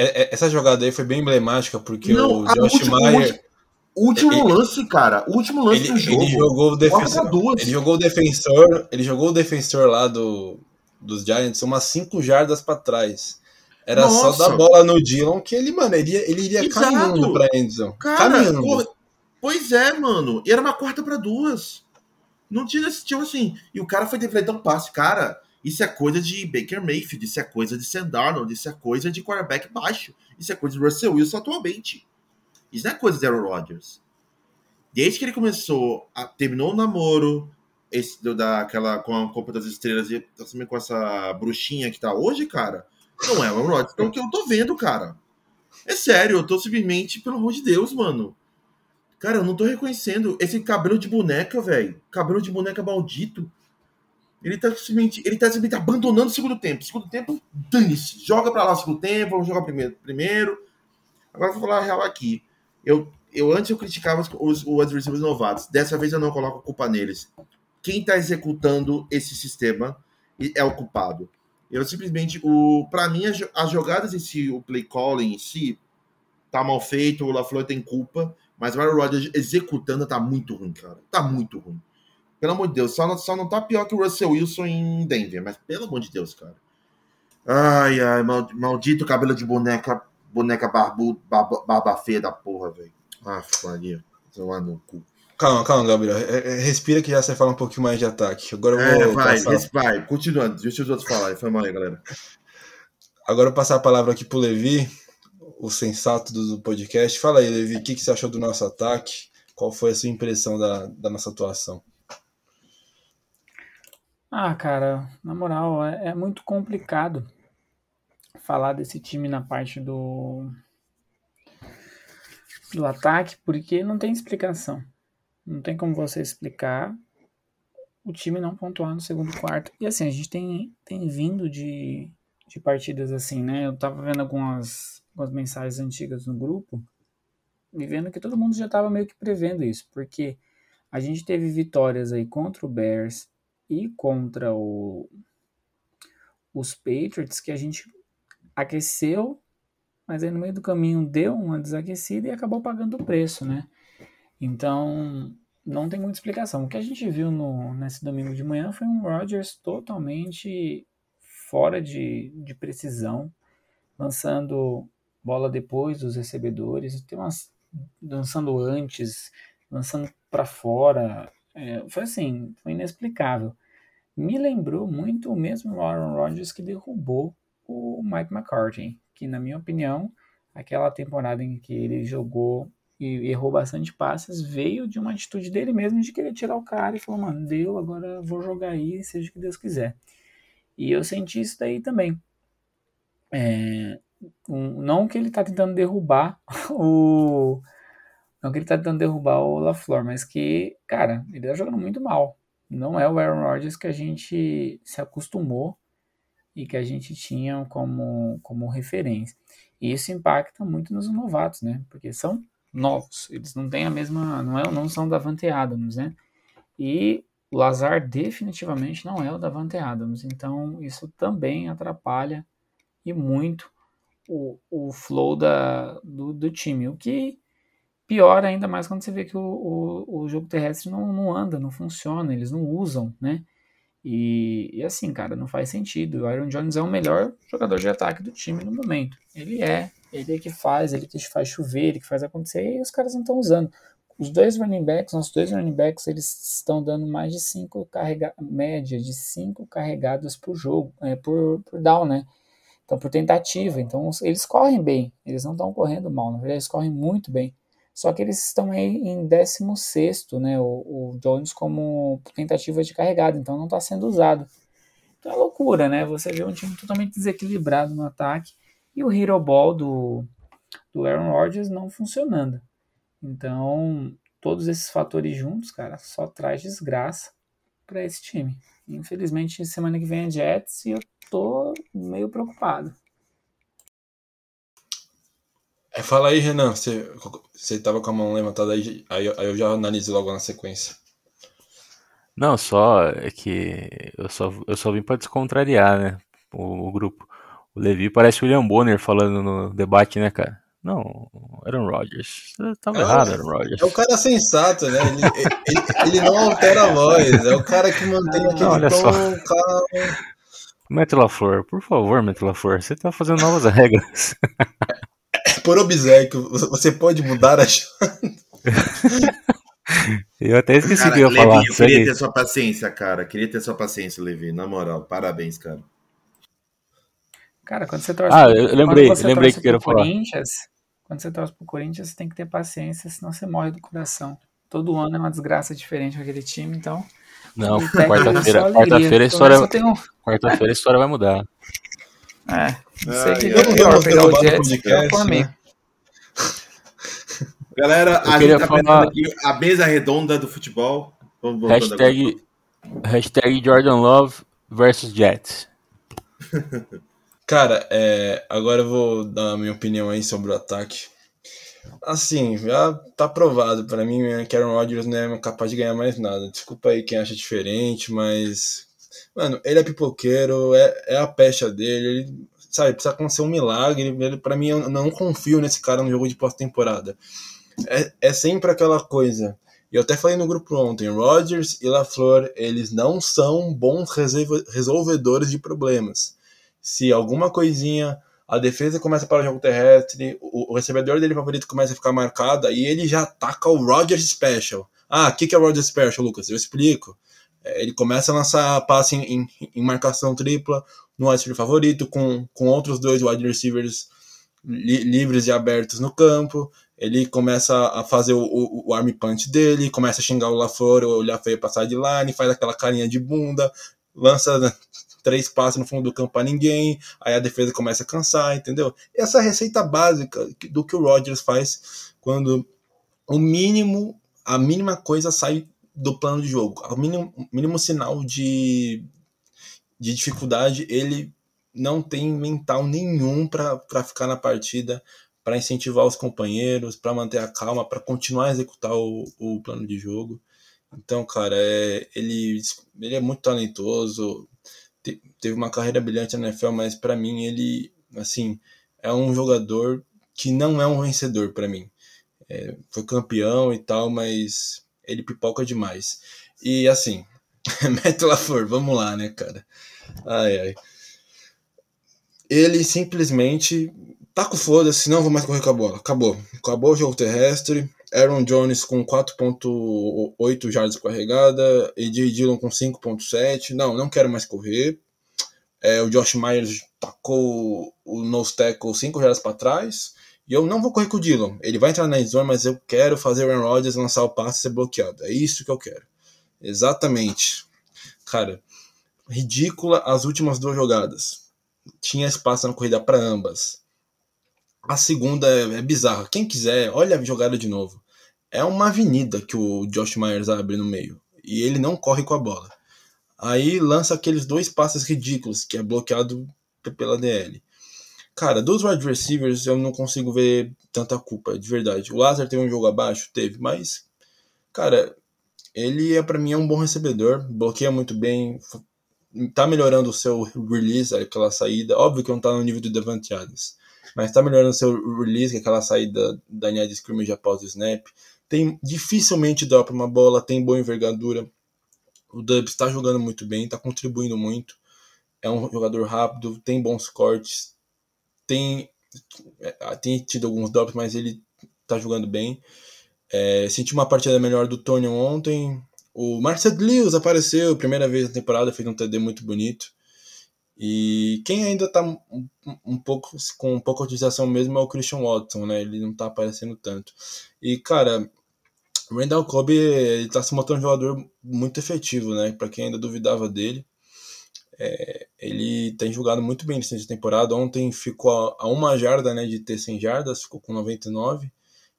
É, é, essa jogada aí foi bem emblemática, porque Não, o Josh Mayer. último ele, lance, cara. Último lance ele, do jogo. Ele jogou o defensor. Ele jogou o defensor. Ele jogou o defensor lá do, dos Giants umas 5 jardas para trás. Era Nossa. só dar bola no Dillon que ele, mano, ele, ele iria Exato. caminhando pra Endzone. Cara, caminhando. Porra, pois é, mano. E era uma quarta para duas. Não tinha esse tipo assim. E o cara foi defletar um passe. Cara, isso é coisa de Baker Mayfield, isso é coisa de Sam Darnold, isso é coisa de quarterback baixo. Isso é coisa de Russell Wilson atualmente. Isso não é coisa de Aaron Rodgers. Desde que ele começou, a, terminou o namoro, esse do, daquela com a Copa das Estrelas e tá com essa bruxinha que tá hoje, cara, não é o Aaron Rodgers. Então, o que eu tô vendo, cara. É sério, eu tô simplesmente, pelo amor de Deus, mano. Cara, eu não tô reconhecendo esse cabelo de boneca, velho. Cabelo de boneca maldito. Ele tá simplesmente, ele tá simplesmente abandonando o segundo tempo. Segundo tempo, dane-se. Joga pra lá o segundo tempo, vamos jogar primeiro. primeiro. Agora vou falar a real aqui. Eu, eu antes eu criticava os, os novatos. Dessa vez eu não coloco culpa neles. Quem tá executando esse sistema é o culpado. Eu simplesmente, o, para mim, as, as jogadas em si, o play calling em si, tá mal feito, o LaFleur tem culpa, mas o Aaron Rodgers executando tá muito ruim, cara. Tá muito ruim. Pelo amor de Deus, só não, só não tá pior que o Russell Wilson em Denver, mas pelo amor de Deus, cara. Ai, ai, maldito cabelo de boneca, boneca barbudo, barba, barba feia da porra, velho. Ah, Maria, lá no cu. Calma, calma, Gabriel. Respira que já você fala um pouquinho mais de ataque. Agora eu é, vou. É, vai, passar... vai, continuando. Deixa os outros falarem. Foi mal aí, galera. Agora eu vou passar a palavra aqui pro Levi, o sensato do podcast. Fala aí, Levi, o que, que você achou do nosso ataque? Qual foi a sua impressão da, da nossa atuação? Ah, cara, na moral, é, é muito complicado falar desse time na parte do do ataque, porque não tem explicação. Não tem como você explicar o time não pontuar no segundo quarto. E assim, a gente tem, tem vindo de, de partidas assim, né? Eu tava vendo algumas, algumas mensagens antigas no grupo e vendo que todo mundo já tava meio que prevendo isso, porque a gente teve vitórias aí contra o Bears e contra o, os Patriots que a gente aqueceu, mas aí no meio do caminho deu uma desaquecida e acabou pagando o preço, né? Então, não tem muita explicação. O que a gente viu no, nesse domingo de manhã foi um Rodgers totalmente fora de, de precisão, lançando bola depois dos recebedores, tem umas, lançando antes, lançando para fora. É, foi assim, foi inexplicável. Me lembrou muito o mesmo Aaron Rodgers que derrubou o Mike McCarthy, que na minha opinião, aquela temporada em que ele jogou e errou bastante passes, veio de uma atitude dele mesmo de querer tirar o cara e falou, mano, deu, agora vou jogar aí, seja o que Deus quiser. E eu senti isso daí também. É, um, não que ele tá tentando derrubar (laughs) o. Não que ele tá tentando derrubar o LaFleur, mas que, cara, ele tá jogando muito mal. Não é o Aaron Rodgers que a gente se acostumou e que a gente tinha como, como referência. E isso impacta muito nos novatos, né? Porque são novos. Eles não têm a mesma. Não, é, não são Davante Adams, né? E o Lazar definitivamente não é o Davante Adams. Então isso também atrapalha e muito o, o flow da, do, do time. O que piora ainda mais quando você vê que o, o, o jogo terrestre não, não anda, não funciona, eles não usam, né? E, e, assim, cara, não faz sentido. O Aaron Jones é o melhor jogador de ataque do time no momento. Ele é. Ele é que faz, ele que faz chover, ele que faz acontecer, e os caras não estão usando. Os dois running backs, nossos dois running backs, eles estão dando mais de cinco carregadas, média de cinco carregadas por jogo, é, por, por down, né? Então, por tentativa. Então, eles correm bem, eles não estão correndo mal, na verdade, eles correm muito bem. Só que eles estão aí em 16, né? O, o Jones como tentativa de carregada, então não está sendo usado. Então é loucura, né? Você vê um time totalmente desequilibrado no ataque e o Hero Ball do, do Aaron Rodgers não funcionando. Então, todos esses fatores juntos, cara, só traz desgraça para esse time. Infelizmente, semana que vem é Jets e eu tô meio preocupado. É, fala aí, Renan. Você, você tava com a mão levantada aí, aí, aí eu já analiso logo na sequência. Não, só é que eu só, eu só vim para descontrariar, né? O, o, grupo. O Levi parece o William Bonner falando no debate, né, cara? Não, Aaron Rodgers. Você tava É errado, Aaron Rodgers. É o cara sensato, né? Ele, ele- ele não altera a voz. É o cara que mantém aquele olha tom só. calmo. LaFleur, por favor, Matt LaFleur, você tá fazendo novas (laughs) regras. Por obséquio, você pode mudar a chave. (laughs) Eu até esqueci Cara, que eu ia Levi, falar. eu queria ter sua paciência, cara. Queria ter sua paciência, Levi. Na moral, parabéns, cara. Cara, quando você torce Ah, pro- eu lembrei, lembrei que eu pro falar. Corinthians, quando você torce pro Corinthians, você tem que ter paciência, senão você morre do coração. Todo ano é uma desgraça diferente com aquele time, então. Não, técnico é quarta-feira, quarta-feira a história, um- quarta-feira a história vai mudar. É, não sei Ai, que ai, é pior, Vamos pegar o Jets podcast, o Flamengo. né? Galera, Eu a gente tá falar- aqui a mesa redonda do futebol. Vamos. Hashtag, hashtag Jordan Love versus Jets. (laughs) Cara, é, agora eu vou dar a minha opinião aí sobre o ataque. Assim, já tá provado pra mim né, que Aaron Rodgers não é capaz de ganhar mais nada. Desculpa aí quem acha diferente, mas. Mano, ele é pipoqueiro, é, é a pecha dele, ele, sabe, precisa acontecer um milagre. Ele, pra mim, eu não confio nesse cara no jogo de pós-temporada. É, é sempre aquela coisa. E eu até falei no grupo ontem, Rodgers e LaFleur, eles não são bons resolve- resolvedores de problemas. Se alguma coisinha, a defesa começa para o jogo terrestre, o, o recebedor dele favorito começa a ficar marcado, aí ele já ataca o Rodgers Special. Ah, o que, que é o Rodgers Special, Lucas? Eu explico. É, Ele começa a lançar passe em, em- em marcação tripla no wide favorito, com, com outros dois wide receivers li- livres e abertos no campo. Ele começa a fazer o, o, o arm punch dele, começa a xingar o LaFleur, olhar feio pra sideline, faz aquela carinha de bunda, lança (laughs) três passes no fundo do campo pra ninguém, aí a defesa começa a cansar, entendeu? Essa a receita básica do que o Rodgers faz quando o mínimo, a mínima coisa sai do plano de jogo, o mínimo, mínimo sinal de, de dificuldade, ele não tem mental nenhum para ficar na partida, para incentivar os companheiros, para manter a calma, para continuar a executar o, o plano de jogo. Então, cara, é, ele, ele é muito talentoso, te- teve uma carreira brilhante na NFL, mas para mim ele, assim, é um jogador que não é um vencedor para mim. É, foi campeão e tal, mas ele pipoca demais. E assim, (laughs) Matt LaFleur, vamos lá, né, cara? Ai, ai. Ele simplesmente com foda-se, não vou mais correr com a bola. Acabou. Acabou o jogo terrestre. Aaron Jones com 4.8 jardas carregada, AJ Dillon com 5.7. Não, não quero mais correr. É, o Josh Myers tacou o nose tackle 5 jardas para trás. E eu não vou correr com o Dillon. Ele vai entrar na zone, mas eu quero fazer o Aaron Rodgers lançar o passe e ser bloqueado. É isso que eu quero. Exatamente. Cara, ridícula as últimas duas jogadas. Tinha espaço na corrida para ambas. A segunda é, é bizarra. Quem quiser, olha a jogada de novo. É uma avenida que o Josh Myers abre no meio. E ele não corre com a bola. Aí lança aqueles dois passes ridículos, que é bloqueado pela DL. Cara, dos wide receivers eu não consigo ver tanta culpa, de verdade. O Lazar teve um jogo abaixo? Teve, mas, cara, ele é para mim é um bom recebedor, bloqueia muito bem, tá melhorando o seu release, aquela saída. Óbvio que não tá no nível do Devante Adams, mas tá melhorando seu release, que é aquela saída da linha de scrimmage após o snap. Tem dificilmente dropa uma bola, tem boa envergadura. O Dubs está jogando muito bem, está contribuindo muito. É um jogador rápido, tem bons cortes, tem, é, tem tido alguns drops, mas ele tá jogando bem. É, senti uma partida melhor do Tony ontem. O Marcel Lewis apareceu, primeira vez na temporada, fez um TD muito bonito. E quem ainda tá um, um- pouco com um pouco de utilização mesmo é o Christian Watson, né? Ele não tá aparecendo tanto. E cara, o Randall Cobb ele tá se mostrando um jogador muito efetivo, né? Para quem ainda duvidava dele. É, ele tem jogado muito bem nessa temporada. Ontem ficou a, a uma jarda né, de ter 100 jardas, ficou com 99.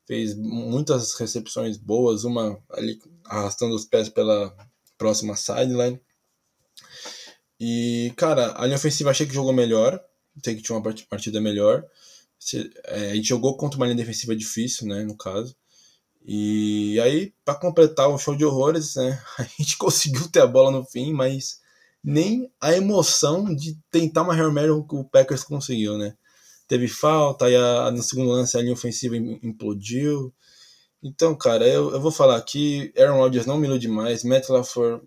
Fez muitas recepções boas, uma ali arrastando os pés pela próxima sideline. E, cara, a linha ofensiva achei que jogou melhor. Sei que tinha uma part- partida melhor. É, a gente jogou contra uma linha defensiva difícil, né, no caso. E aí, para completar o show de horrores, né, (laughs) a gente conseguiu ter a bola no fim, mas nem a emoção de tentar uma Hail Mary o Packers conseguiu, né? teve falta, aí a, no segundo lance a linha ofensiva implodiu. Então, cara, eu, eu vou falar aqui, Aaron Rodgers não me demais, Matt LaFleur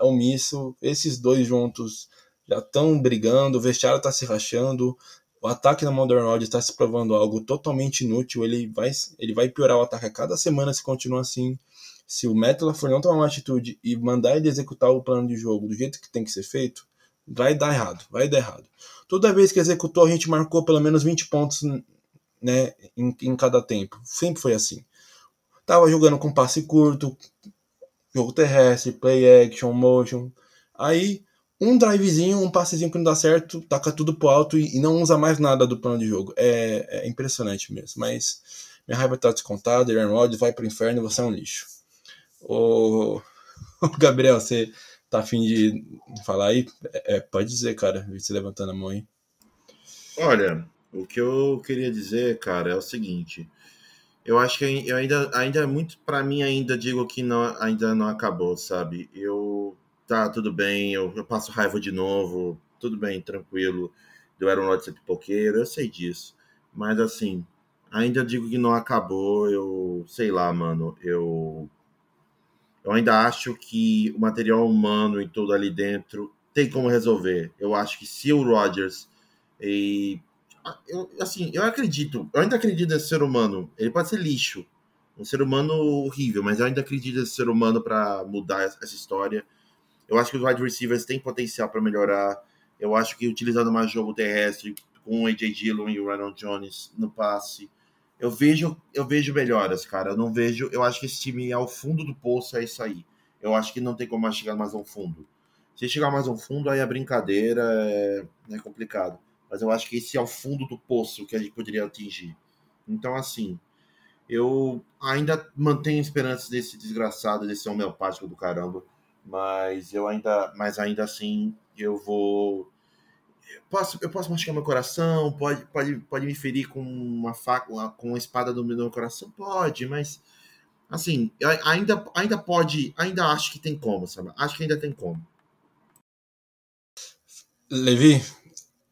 omisso, esses dois juntos já estão brigando, o vestiário tá se rachando, o ataque do Aaron Rodgers está se provando algo totalmente inútil, ele vai, ele vai piorar o ataque a cada semana se continuar assim. Se o LaFleur não tomar uma atitude e mandar ele executar o plano de jogo do jeito que tem que ser feito, vai dar errado, vai dar errado. Toda vez que executou, a gente marcou pelo menos 20 pontos né, em, em cada tempo. Sempre foi assim. Tava jogando com passe curto, jogo terrestre, play action, motion. Aí, um drivezinho, um passezinho que não dá certo, taca tudo pro alto e, e não usa mais nada do plano de jogo. É, é impressionante mesmo. Mas minha raiva tá descontada, Aaron Rodgers vai pro inferno, você é um lixo. Ô, (laughs) Gabriel, você tá afim de falar aí? É, é pode dizer, cara, você levantando a mão aí. Olha, o que eu queria dizer, cara, é o seguinte. Eu acho que eu ainda, ainda é muito para mim ainda digo que não, ainda não acabou, sabe? Eu tá tudo bem, eu, eu passo raiva de novo, tudo bem, tranquilo. Eu era um lote pipoqueiro, eu sei disso. Mas assim, ainda digo que não acabou, eu sei lá, mano, eu eu ainda acho que o material humano e tudo ali dentro tem como resolver. Eu acho que se o Rogers e eu, assim, eu acredito, eu ainda acredito nesse ser humano. Ele pode ser lixo, um ser humano horrível, mas eu ainda acredito nesse ser humano para mudar essa história. Eu acho que os wide receivers têm potencial para melhorar. Eu acho que utilizando mais jogo terrestre com o AJ Dillon e o Ronald Jones no passe, eu vejo, eu vejo melhoras, cara. Eu não vejo, eu acho que esse time é ao fundo do poço, é isso aí. Eu acho que não tem como mais chegar mais ao fundo. Se chegar mais ao fundo, aí a brincadeira é, é complicado mas eu acho que esse é o fundo do poço que a gente poderia atingir. Então, assim, eu ainda mantenho esperanças desse desgraçado, desse homeopático do caramba, mas eu ainda, mas ainda assim, eu vou posso, eu posso machucar meu coração, pode, pode, pode me ferir com uma faca, com uma espada no meu coração, pode, mas assim, ainda, ainda pode, ainda acho que tem como, sabe? Acho que ainda tem como. Levi,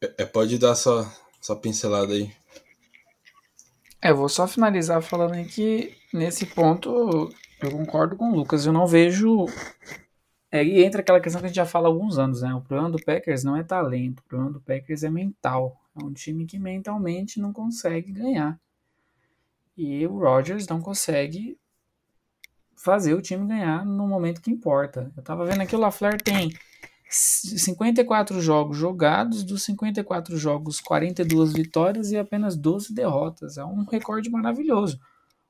é, é, pode dar sua, sua pincelada aí. É, vou só finalizar falando aí que nesse ponto eu concordo com o Lucas. Eu não vejo. E entra aquela questão que a gente já fala há alguns anos, né? O problema do Packers não é talento, o problema do Packers é mental. É um time que mentalmente não consegue ganhar. E o Rodgers não consegue fazer o time ganhar no momento que importa. Eu tava vendo aqui o LaFleur tem 54 jogos jogados, dos 54 jogos, 42 vitórias e apenas 12 derrotas. É um recorde maravilhoso.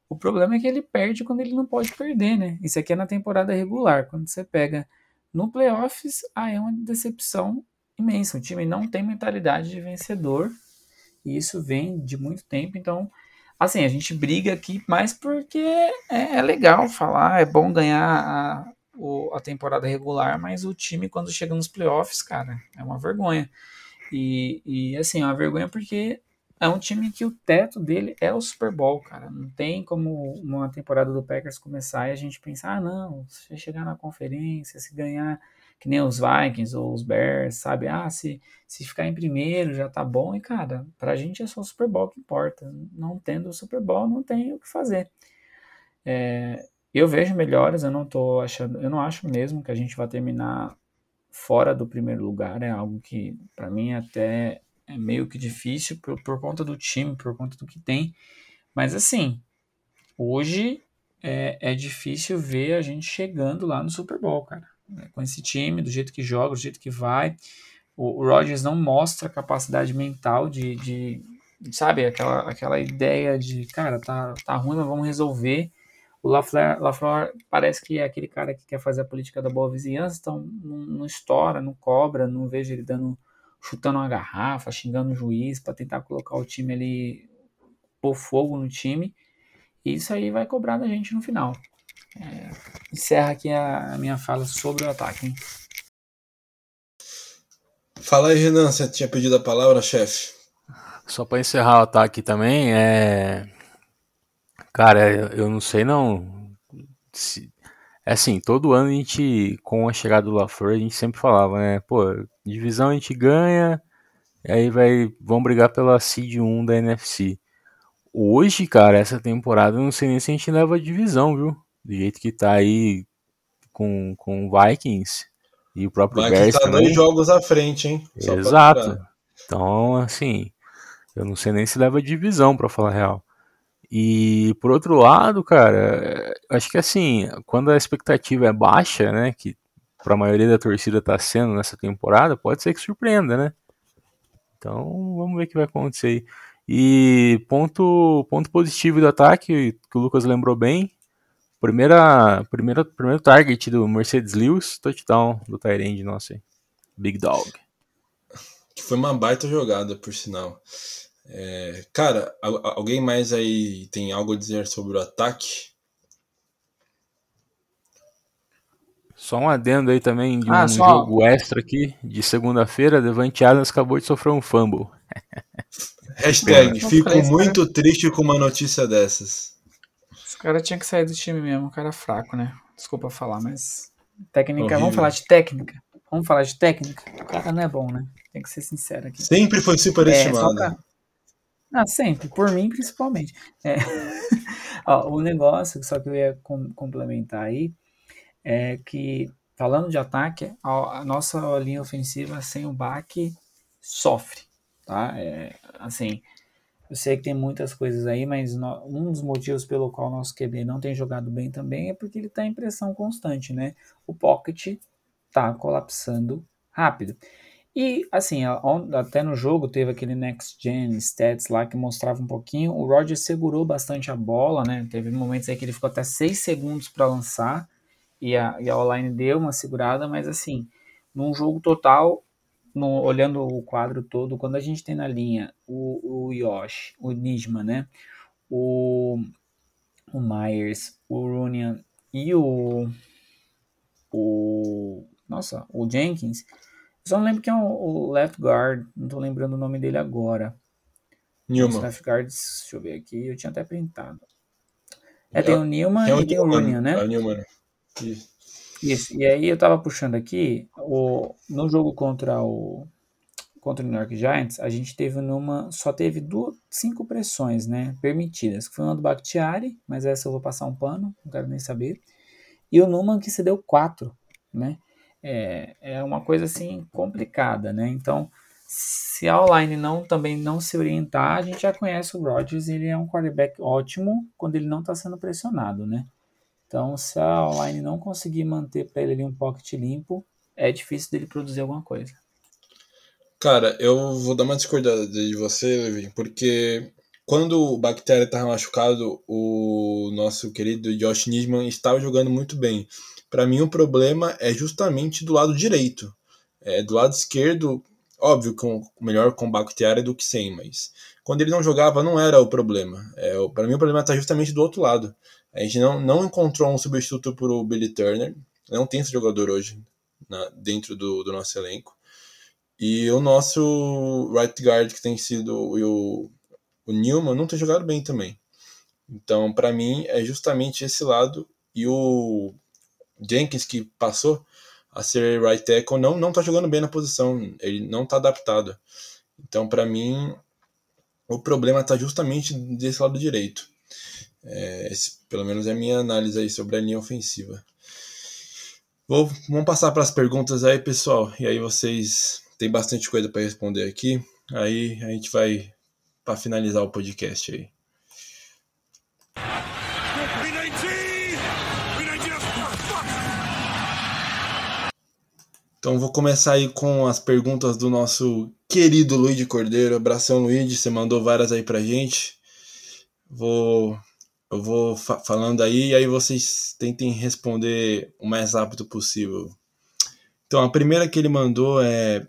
O problema é que ele perde quando ele não pode perder, né? Isso aqui é na temporada regular. Quando você pega no playoffs, aí é uma decepção imensa. O time não tem mentalidade de vencedor. E isso vem de muito tempo. Então, assim, a gente briga aqui mais porque é, é legal falar, é bom ganhar a, o, a temporada regular, mas o time, quando chega nos playoffs, cara, é uma vergonha. E, e assim, é uma vergonha porque é um time que o teto dele é o Super Bowl, cara. Não tem como uma temporada do Packers começar e a gente pensar, ah, não, se chegar na conferência, se ganhar que nem os Vikings ou os Bears, sabe? Ah, se, se ficar em primeiro já tá bom. E, cara, pra gente é só o Super Bowl que importa. Não tendo o Super Bowl, não tem o que fazer. É, eu vejo melhoras, eu não tô achando, eu não acho mesmo que a gente vai terminar fora do primeiro lugar, é algo que para mim até é meio que difícil por, por conta do time, por conta do que tem. Mas assim, hoje é, é difícil ver a gente chegando lá no Super Bowl, cara. É, com esse time, do jeito que joga, do jeito que vai. O, o Rodgers não mostra capacidade mental de, de, sabe, aquela, aquela ideia de, cara, tá, tá ruim, mas vamos resolver. O Lafleur, Lafleur parece que é aquele cara que quer fazer a política da boa vizinhança, então não, não estoura, não cobra, não vejo ele dando chutando uma garrafa, xingando o juiz para tentar colocar o time ali, pôr fogo no time. E isso aí vai cobrar da gente no final. É, encerra aqui a, a, minha fala sobre o ataque. Hein? Fala aí, Renan, você tinha pedido a palavra, chefe. Só para encerrar o ataque também, é Cara, eu não sei não. Se, é assim, todo ano a gente, com a chegada do LaFleur, a gente sempre falava, né? Pô, divisão a gente ganha, E aí vai, vão brigar pela Seed 1 da NFC. Hoje, cara, essa temporada, não sei nem se a gente leva a divisão, viu? Do jeito que tá aí com, com Vikings e o próprio Vai Bears tá também. dois jogos à frente, hein? Só Exato. Então, assim, eu não sei nem se leva divisão, pra falar a real. E por outro lado, cara, acho que assim, quando a expectativa é baixa, né, que pra maioria da torcida tá sendo nessa temporada, pode ser que surpreenda, né? Então, vamos ver o que vai acontecer aí. E ponto, ponto positivo do ataque, que o Lucas lembrou bem, primeira, primeira, primeiro target do Mercedes Lewis, touchdown do Tyrande nosso aí. Big Dog. Que foi uma baita jogada, por sinal. É, cara, al- alguém mais aí tem algo a dizer sobre o ataque? Só um adendo aí também de Ah, um só- jogo extra aqui, de segunda-feira, Devante Adams acabou de sofrer um fumble. (laughs) Hashtag, fico falei, esse muito triste com uma notícia dessas. Os caras tinham que sair do time mesmo, o cara é fraco, né? Desculpa falar, mas. Técnica, Horrível. vamos falar de técnica. Vamos falar de técnica. O cara não é bom, né? Tem que ser sincero aqui. Sempre foi É, superestimado. pra... Ah, sempre, por mim principalmente. É. (laughs) Ó, o negócio, só que eu ia com- complementar aí, é que, falando de ataque, a, a nossa linha ofensiva sem o baque sofre, tá? É, assim, eu sei que tem muitas coisas aí, mas no- um dos motivos pelo qual o nosso QB não tem jogado bem também é porque ele está em pressão constante, né? O pocket tá colapsando rápido. E assim, até no jogo teve aquele Next Gen Stats lá que mostrava um pouquinho. O Rodgers segurou bastante a bola, né? Teve momentos aí que ele ficou até 6 segundos para lançar e a, e a online deu uma segurada, mas assim, num jogo total, no- olhando o quadro todo, quando a gente tem na linha o, o Yosh, o Nijman, né? O, o Myers, o Runian e o, o. Nossa, o Jenkins. Só não lembro quem é o, o left guard, não tô lembrando o nome dele agora. Newman. left guards, deixa eu ver aqui, eu tinha até printado. É, tem o Newman É o e tem o Runian, né? É o Newman. Isso. Isso. E aí eu tava puxando aqui, o, no jogo contra o contra o New York Giants, a gente teve numa só teve duas, cinco pressões, né, permitidas, que foi uma do Bakhtiari, mas essa eu vou passar um pano, não quero nem saber. E o Numan que se deu quatro, né? É, é uma coisa assim complicada, né? Então, se a online não também não se orientar, a gente já conhece o Rodgers, ele é um quarterback ótimo quando ele não está sendo pressionado, né? Então, se a online não conseguir manter para ele um pocket limpo, é difícil dele produzir alguma coisa. Cara, eu vou dar uma discordada de você, Levi, porque quando o Bactéria estava machucado, o nosso querido Josh Nisman estava jogando muito bem. Para mim, o problema é justamente do lado direito. É, do lado esquerdo, óbvio que melhor com Bactéria do que sem, mas quando ele não jogava, não era o problema. É, para mim, o problema está justamente do outro lado. A gente não, não encontrou um substituto para o Billy Turner, não tem esse jogador hoje na- dentro do, do nosso elenco. E o nosso right guard, que tem sido o, o Newman, não tem jogado bem também. Então, para mim, é justamente esse lado. E o Jenkins, que passou a ser right tackle, não, não tá jogando bem na posição. Ele não tá adaptado. Então, para mim, o problema tá justamente desse lado direito. É, esse, pelo menos é a minha análise aí sobre a linha ofensiva. Vou, vamos passar para as perguntas aí, pessoal. E aí vocês têm bastante coisa para responder aqui. Aí a gente vai para finalizar o podcast aí. Então vou começar aí com as perguntas do nosso querido Luiz Cordeiro. Abração, Luiz. Você mandou várias aí pra gente. Vou, eu vou fa falando aí e aí vocês tentem responder o mais rápido possível. Então a primeira que ele mandou é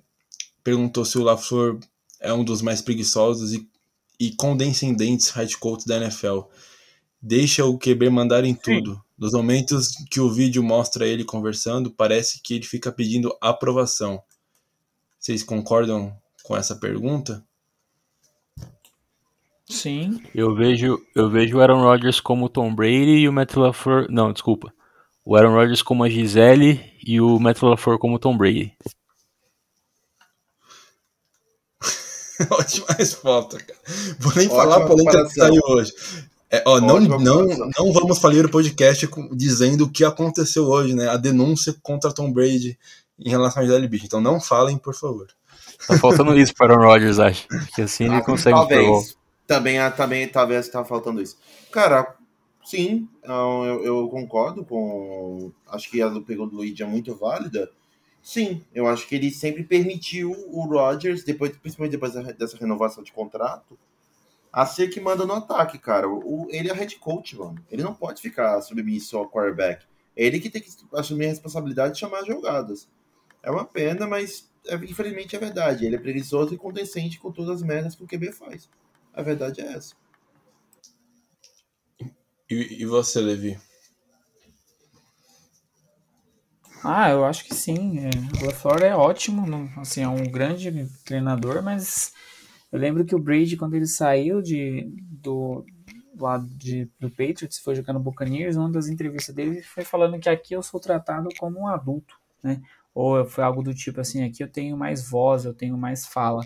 perguntou se o LaFleur é um dos mais preguiçosos e, e condescendentes head coach da NFL. Deixa o QB mandar em tudo. Nos momentos que o vídeo mostra ele conversando, parece que ele fica pedindo aprovação. Vocês concordam com essa pergunta? Sim. Eu vejo, eu vejo o Aaron Rodgers como o Tom Brady e o Matt LaFleur... Não, desculpa. O Aaron Rodgers como a Gisele e o Matt LaFleur como o Tom Brady. (laughs) Ótima resposta, cara. Vou nem Ótima falar a polêmica que saiu hoje. É, ó, não, não, não vamos falir o podcast dizendo o que aconteceu hoje, né? A denúncia contra Tom Brady em relação a Gisele Bündchen. Então não falem, por favor. Tá faltando isso para o Rodgers, acho. Que assim ele ah, consegue talvez, também, também, talvez tá faltando isso. Cara, sim, eu, eu concordo com. Acho que a do pegou do Luigi é muito válida. Sim, eu acho que ele sempre permitiu o Rodgers, depois, principalmente depois dessa renovação de contrato, a ser que manda no ataque, cara. O, ele é head coach, mano. Ele não pode ficar submisso ao quarterback. É ele que tem que assumir a responsabilidade de chamar jogadas. É uma pena, mas é, infelizmente é verdade. Ele é preguiçoso e condescente com todas as merdas que o QB faz. A verdade é essa. E, e você, Levi? Ah, eu acho que sim. É, o LaFleur é ótimo, assim, é um grande treinador, mas eu lembro que o Brady, quando ele saiu de, do lado de, do Patriots, foi jogar no Buccaneers, uma das entrevistas dele foi falando que aqui eu sou tratado como um adulto, né? Ou foi algo do tipo assim, aqui eu tenho mais voz, eu tenho mais fala.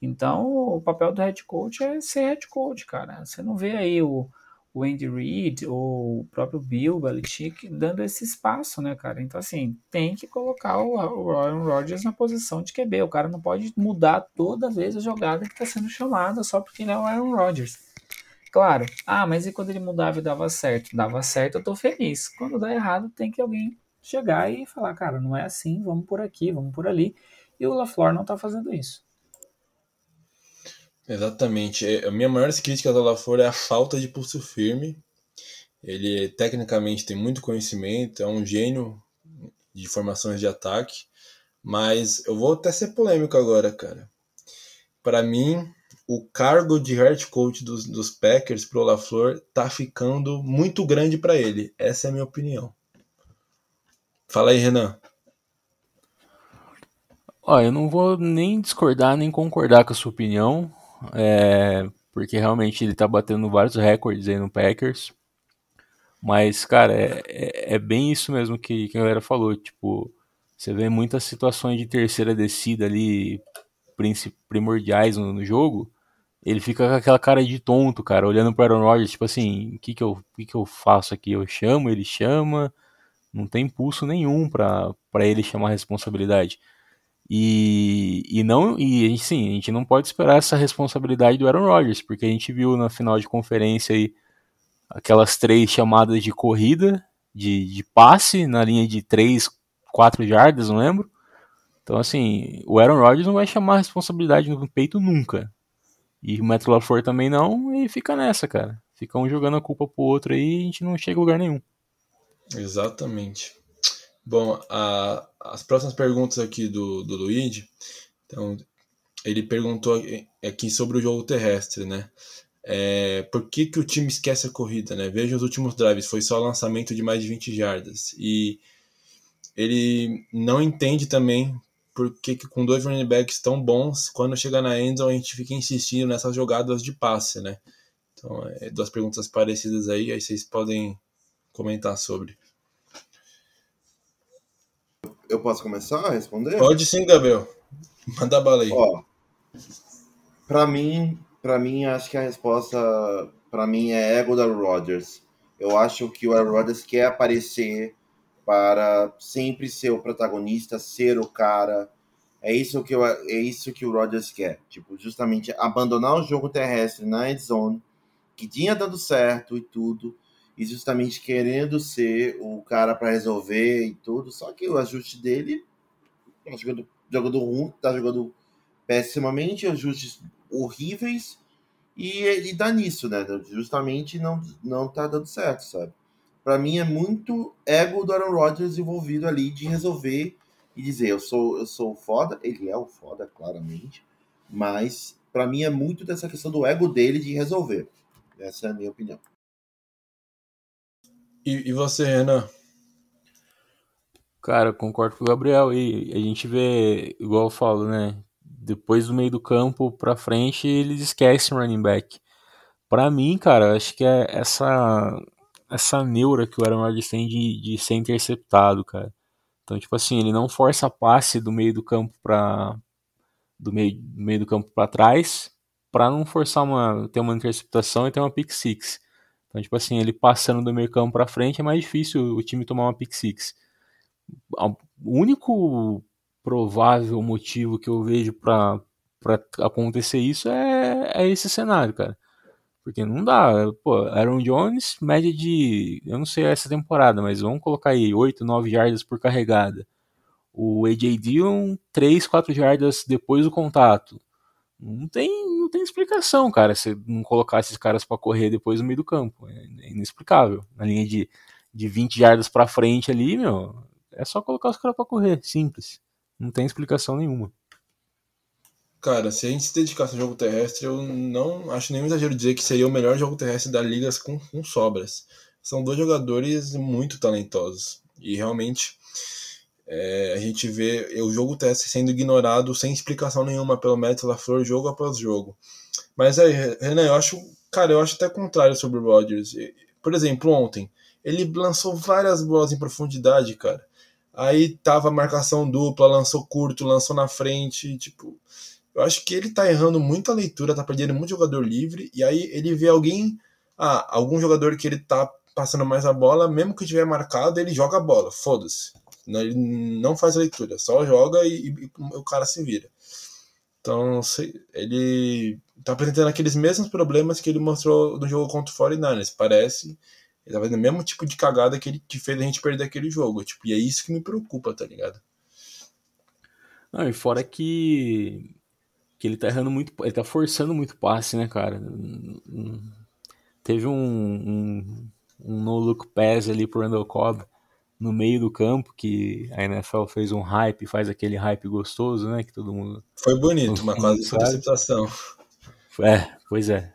Então, o papel do head coach é ser head coach, cara. Você não vê aí o, o Andy Reid ou o próprio Bill Belichick dando esse espaço, né, cara? Então, assim, tem que colocar o, Aaron Rodgers na posição de QB. O cara não pode mudar toda vez a jogada que está sendo chamada só porque ele é o Aaron Rodgers. Claro, ah, mas e quando ele mudava e dava certo? Dava certo, eu tô feliz. Quando dá errado, tem que alguém chegar e falar, cara, não é assim, vamos por aqui, vamos por ali. E o LaFleur não tá fazendo isso. Exatamente. É, a minha maior crítica ao LaFleur é a falta de pulso firme. Ele tecnicamente tem muito conhecimento, é um gênio de formações de ataque, mas eu vou até ser polêmico agora, cara. Para mim, o cargo de head coach dos, dos Packers pro LaFleur tá ficando muito grande para ele. Essa é a minha opinião. Fala aí, Renan. Ó, eu não vou nem discordar nem concordar com a sua opinião é, porque realmente ele tá batendo vários recordes aí no Packers. Mas, cara, é, é, é bem isso mesmo que, que a galera falou. Tipo, você vê muitas situações de terceira descida ali primordiais no, no, jogo. Ele fica com aquela cara de tonto, cara, olhando para Aaron Rodgers, tipo assim, o que que eu, que que eu faço aqui? Eu chamo, ele chama, não tem impulso nenhum para ele chamar a responsabilidade. E, e não e sim, a gente não pode esperar essa responsabilidade do Aaron Rodgers, porque a gente viu na final de conferência aí aquelas três chamadas de corrida, de, de passe na linha de 3, 4 jardas, não lembro. Então, assim, o Aaron Rodgers não vai chamar a responsabilidade no peito nunca. E o Matt LaFleur também não, e fica nessa, cara. Fica um jogando a culpa pro outro aí e a gente não chega a lugar nenhum. Exatamente. Bom, a, as próximas perguntas aqui do, do Luigi. Então, ele perguntou aqui sobre o jogo terrestre, né? É, por que, que o time esquece a corrida, né? Veja os últimos drives, foi só lançamento de mais de 20 jardas. E ele não entende também por que, que com dois running backs tão bons, quando chega na endzone a gente fica insistindo nessas jogadas de passe, né? Então, é, duas perguntas parecidas aí, aí vocês podem comentar sobre. Eu posso começar a responder? Pode sim, Gabriel. (laughs) Manda bala aí. Ó, pra mim, pra mim, acho que a resposta para mim é ego da Rodgers. Eu acho que o Aaron Rodgers quer aparecer para sempre ser o protagonista, ser o cara. É isso que eu, é isso que o Rodgers quer. Tipo, justamente abandonar o jogo terrestre na end zone, que tinha dado certo e tudo, e justamente querendo ser o cara para resolver e tudo. Só que o ajuste dele tá jogando, jogando ruim, tá jogando pessimamente, ajustes horríveis e, e dá nisso, né? Justamente não, não tá dando certo, sabe? Para mim é muito ego do Aaron Rodgers envolvido ali de resolver e dizer eu sou eu sou foda, ele é o foda claramente, mas para mim é muito dessa questão do ego dele de resolver. Essa é a minha opinião. E, e você, Renan? Cara, concordo com o Gabriel. E a gente vê, igual eu falo, né? Depois do meio do campo pra frente, eles esquecem o running back. Pra mim, cara, acho que é essa essa neura que o Aaron Rodgers tem de, de ser interceptado, cara. Então, tipo assim, ele não força passe do meio do campo pra, do meio, do meio do campo para trás, para não forçar uma ter uma interceptação e ter uma pick six. Então, tipo assim, ele passando do meio campo para frente é mais difícil o time tomar uma pick six. O único provável motivo que eu vejo para acontecer isso é, é esse cenário, cara. Porque não dá. Pô, Aaron Jones, média de. Eu não sei essa temporada, mas vamos colocar aí 8, 9 jardas por carregada. O AJ Dillon, 3, 4 jardas depois do contato. Não tem, não tem explicação, cara, se não colocar esses caras para correr depois no meio do campo. É, é inexplicável. Na linha de, de 20 jardas para frente ali, meu, é só colocar os caras para correr. Simples. Não tem explicação nenhuma. Cara, se a gente se dedicasse ao jogo terrestre, eu não acho nenhum exagero dizer que seria o melhor jogo terrestre da liga com, com sobras. São dois jogadores muito talentosos. E realmente é, a gente vê o jogo terrestre sendo ignorado sem explicação nenhuma pelo Matt LaFleur jogo após jogo. Mas aí, Renan, eu acho, cara, eu acho até contrário sobre o Rodgers. Por exemplo, ontem, ele lançou várias bolas em profundidade, cara. Aí tava marcação dupla, lançou curto, lançou na frente, tipo, eu acho que ele tá errando muito a leitura, tá perdendo muito jogador livre, e aí ele vê alguém, ah, algum jogador que ele tá passando mais a bola, mesmo que tiver marcado, ele joga a bola, foda-se. Ele não faz a leitura, só joga e, e, o cara se vira. Então, ele tá apresentando aqueles mesmos problemas que ele mostrou no jogo contra o 49ers. Parece ele tá fazendo o mesmo tipo de cagada que ele que fez a gente perder aquele jogo. Tipo, e é isso que me preocupa, tá ligado? Não, e fora que que ele tá errando muito, ele tá forçando muito passe, né, cara? Teve um, um, um no-look pass ali pro Randall Cobb no meio do campo, que a NFL fez um hype, faz aquele hype gostoso, né, que todo mundo... Foi bonito, mas quase foi situação. É, pois é.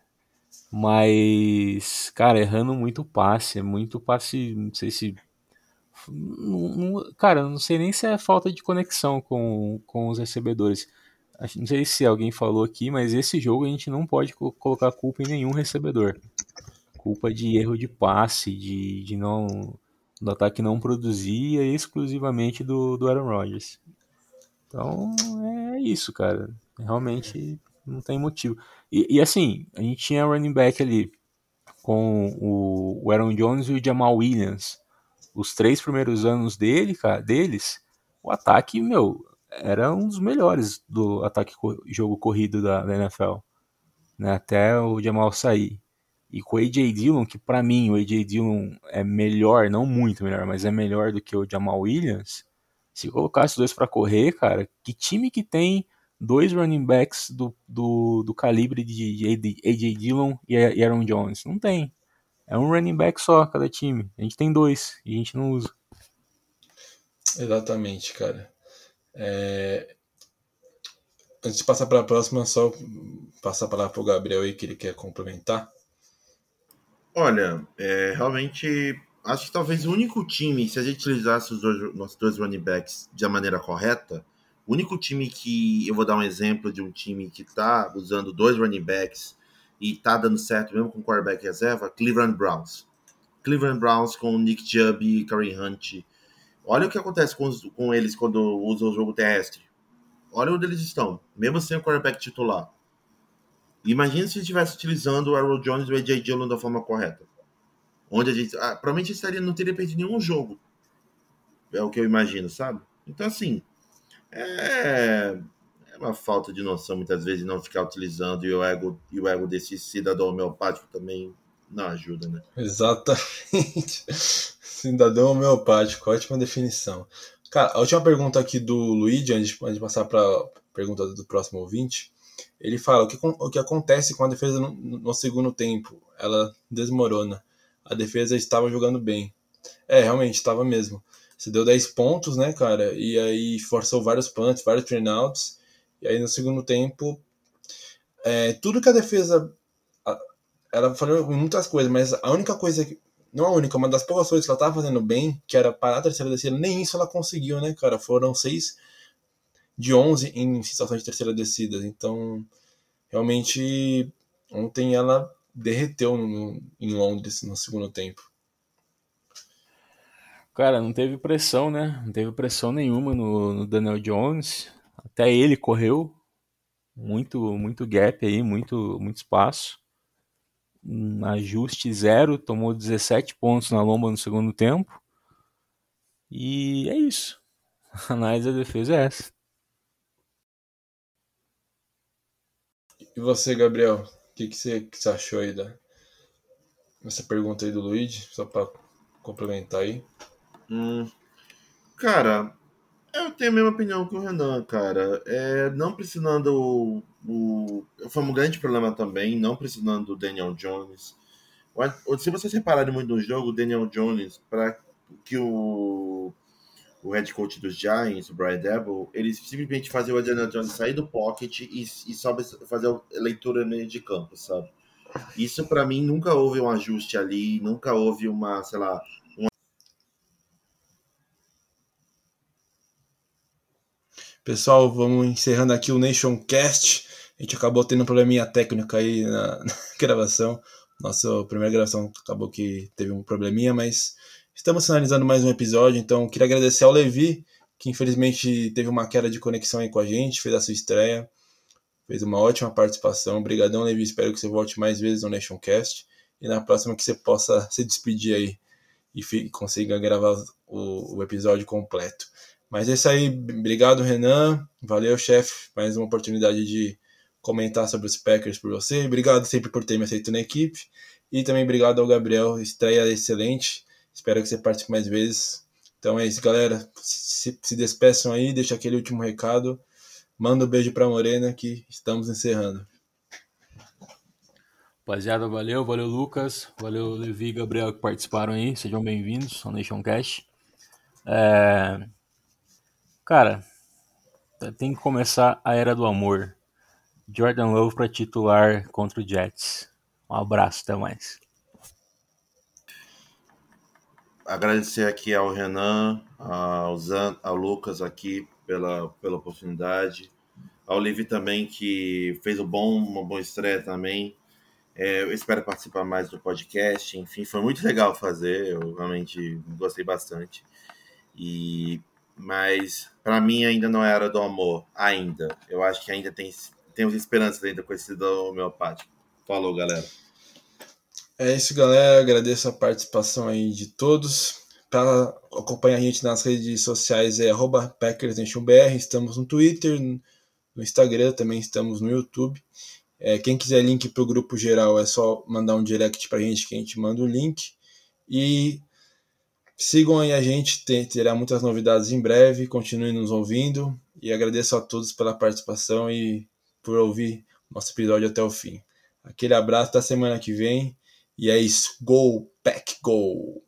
Mas, cara, errando muito passe, é muito passe, não sei se... Não, não, cara, não sei nem se é falta de conexão com, com os recebedores não sei se alguém falou aqui, mas esse jogo a gente não pode colocar culpa em nenhum recebedor. Culpa de erro de passe, de, de não do ataque não produzir é exclusivamente do, do Aaron Rodgers. Então é isso, cara. Realmente não tem motivo. E, e assim, a gente tinha running back ali com o, o Aaron Jones e o Jamal Williams. Os três primeiros anos dele, cara, deles, o ataque, meu, era um dos melhores do ataque jogo corrido da, da NFL, né? Até o Jamal sair. E com o AJ Dillon, que para mim o AJ Dillon é melhor, não muito melhor, mas é melhor do que o Jamal Williams. Se colocasse os dois para correr, cara, que time que tem dois running backs do, do, do calibre de AJ Dillon e Aaron Jones? Não tem. É um running back só cada time. A gente tem dois e a gente não usa. Exatamente, cara. É... Antes de passar para a próxima, só passar a palavra para o Gabriel aí que ele quer complementar. Olha, é, realmente acho que talvez o único time, se a gente utilizasse os dois, nossos dois running backs de maneira correta, o único time que eu vou dar um exemplo de um time que está usando dois running backs e está dando certo mesmo com o quarterback reserva, Cleveland Browns. Cleveland Browns com Nick Chubb e Kareem Hunt Olha o que acontece com, os, com eles quando usam o jogo terrestre. Olha onde eles estão, mesmo sem o quarterback titular. Imagina se estivesse utilizando o Aaron Jones e o AJ Dillon da forma correta. Onde a gente. Ah, provavelmente estaria, não teria perdido nenhum jogo. É o que eu imagino, sabe? Então, assim. É, é uma falta de noção muitas vezes não ficar utilizando e o ego, e o ego desse cidadão homeopático também não ajuda, né? Exatamente. (laughs) Cidadão homeopático, ótima definição. Cara, a última pergunta aqui do Luigi, antes de passar para a pergunta do próximo ouvinte, ele fala o que, o que acontece com a defesa no, no, segundo tempo. Ela desmorona. A defesa estava jogando bem. É, realmente, estava mesmo. Você deu 10 pontos, né, cara? E aí forçou vários punts, vários trainouts. E aí no segundo tempo, é, tudo que a defesa ela falou muitas coisas, mas a única coisa que. Não a única, uma das poucas coisas que ela tava fazendo bem, que era parar a terceira descida, nem isso ela conseguiu, né, cara? Foram seis de 11 em situação de terceira descida. Então, realmente, ontem ela derreteu no, em Londres no segundo tempo. Cara, não teve pressão, né? Não teve pressão nenhuma no, no Daniel Jones. Até ele correu. muito, muito gap aí, muito, muito espaço. Um ajuste zero, tomou 17 pontos na lomba no segundo tempo. E é isso. (laughs) A análise da defesa é essa. E você, Gabriel? O que, que, você, que você achou aí da essa pergunta aí do Luigi? Só para complementar aí. Hum, cara, eu tenho a mesma opinião que o Renan, cara. É, não precisando o, o. Foi um grande problema também, não precisando do Daniel Jones. Se vocês repararem muito no jogo, o Daniel Jones, para que o, o head coach dos Giants, o Brian Devil, eles simplesmente faziam o Daniel Jones sair do pocket e, e só fazer a leitura de campo, sabe? Isso para mim nunca houve um ajuste ali, nunca houve uma, sei lá, Pessoal, vamos encerrando aqui o Nation Cast. A gente acabou tendo um probleminha técnico aí na, (laughs) na gravação. Nossa primeira gravação acabou que teve um probleminha, mas estamos finalizando mais um episódio. Então, queria agradecer ao Levi, que infelizmente teve uma queda de conexão aí com a gente, fez a sua estreia, fez uma ótima participação. Obrigadão, Levi. Espero que você volte mais vezes no Nation Cast e na próxima que você possa se despedir aí e consiga gravar o, o episódio completo. Mas é isso aí, obrigado Renan, valeu chefe, mais uma oportunidade de comentar sobre os Packers por você. Obrigado sempre por ter me aceito na equipe. E também obrigado ao Gabriel, estreia excelente. Espero que você participe mais vezes. Então é isso, galera. Se, se despeçam aí, deixa aquele último recado. Manda um beijo pra Morena que estamos encerrando. Rapaziada, valeu, valeu Lucas, valeu Levi e Gabriel que participaram aí, sejam bem-vindos ao Nation Cash. É... Cara, tem que começar a era do amor. Jordan Love para titular contra o Jets. Um abraço, até mais. Agradecer aqui ao Renan, ao, Zan, ao Lucas aqui pela, pela oportunidade, ao Levi também que fez um bom, uma boa estreia também. É, eu espero participar mais do podcast. Enfim, foi muito legal fazer. Eu realmente gostei bastante. E mas para mim ainda não era do amor, ainda. Eu acho que ainda tem temos esperanças ainda com esse do homeopático. Falou, galera. É isso, galera. Agradeço a participação aí de todos. Para acompanhar a gente nas redes sociais é PackersNationBR. Estamos no Twitter, no Instagram, também estamos no YouTube. É, quem quiser link para o grupo geral é só mandar um direct para a gente que a gente manda o link. E Sigam aí a gente, terá muitas novidades em breve. Continuem nos ouvindo e agradeço a todos pela participação e por ouvir nosso episódio até o fim. Aquele abraço da semana que vem e é isso. Go, Pack, Go!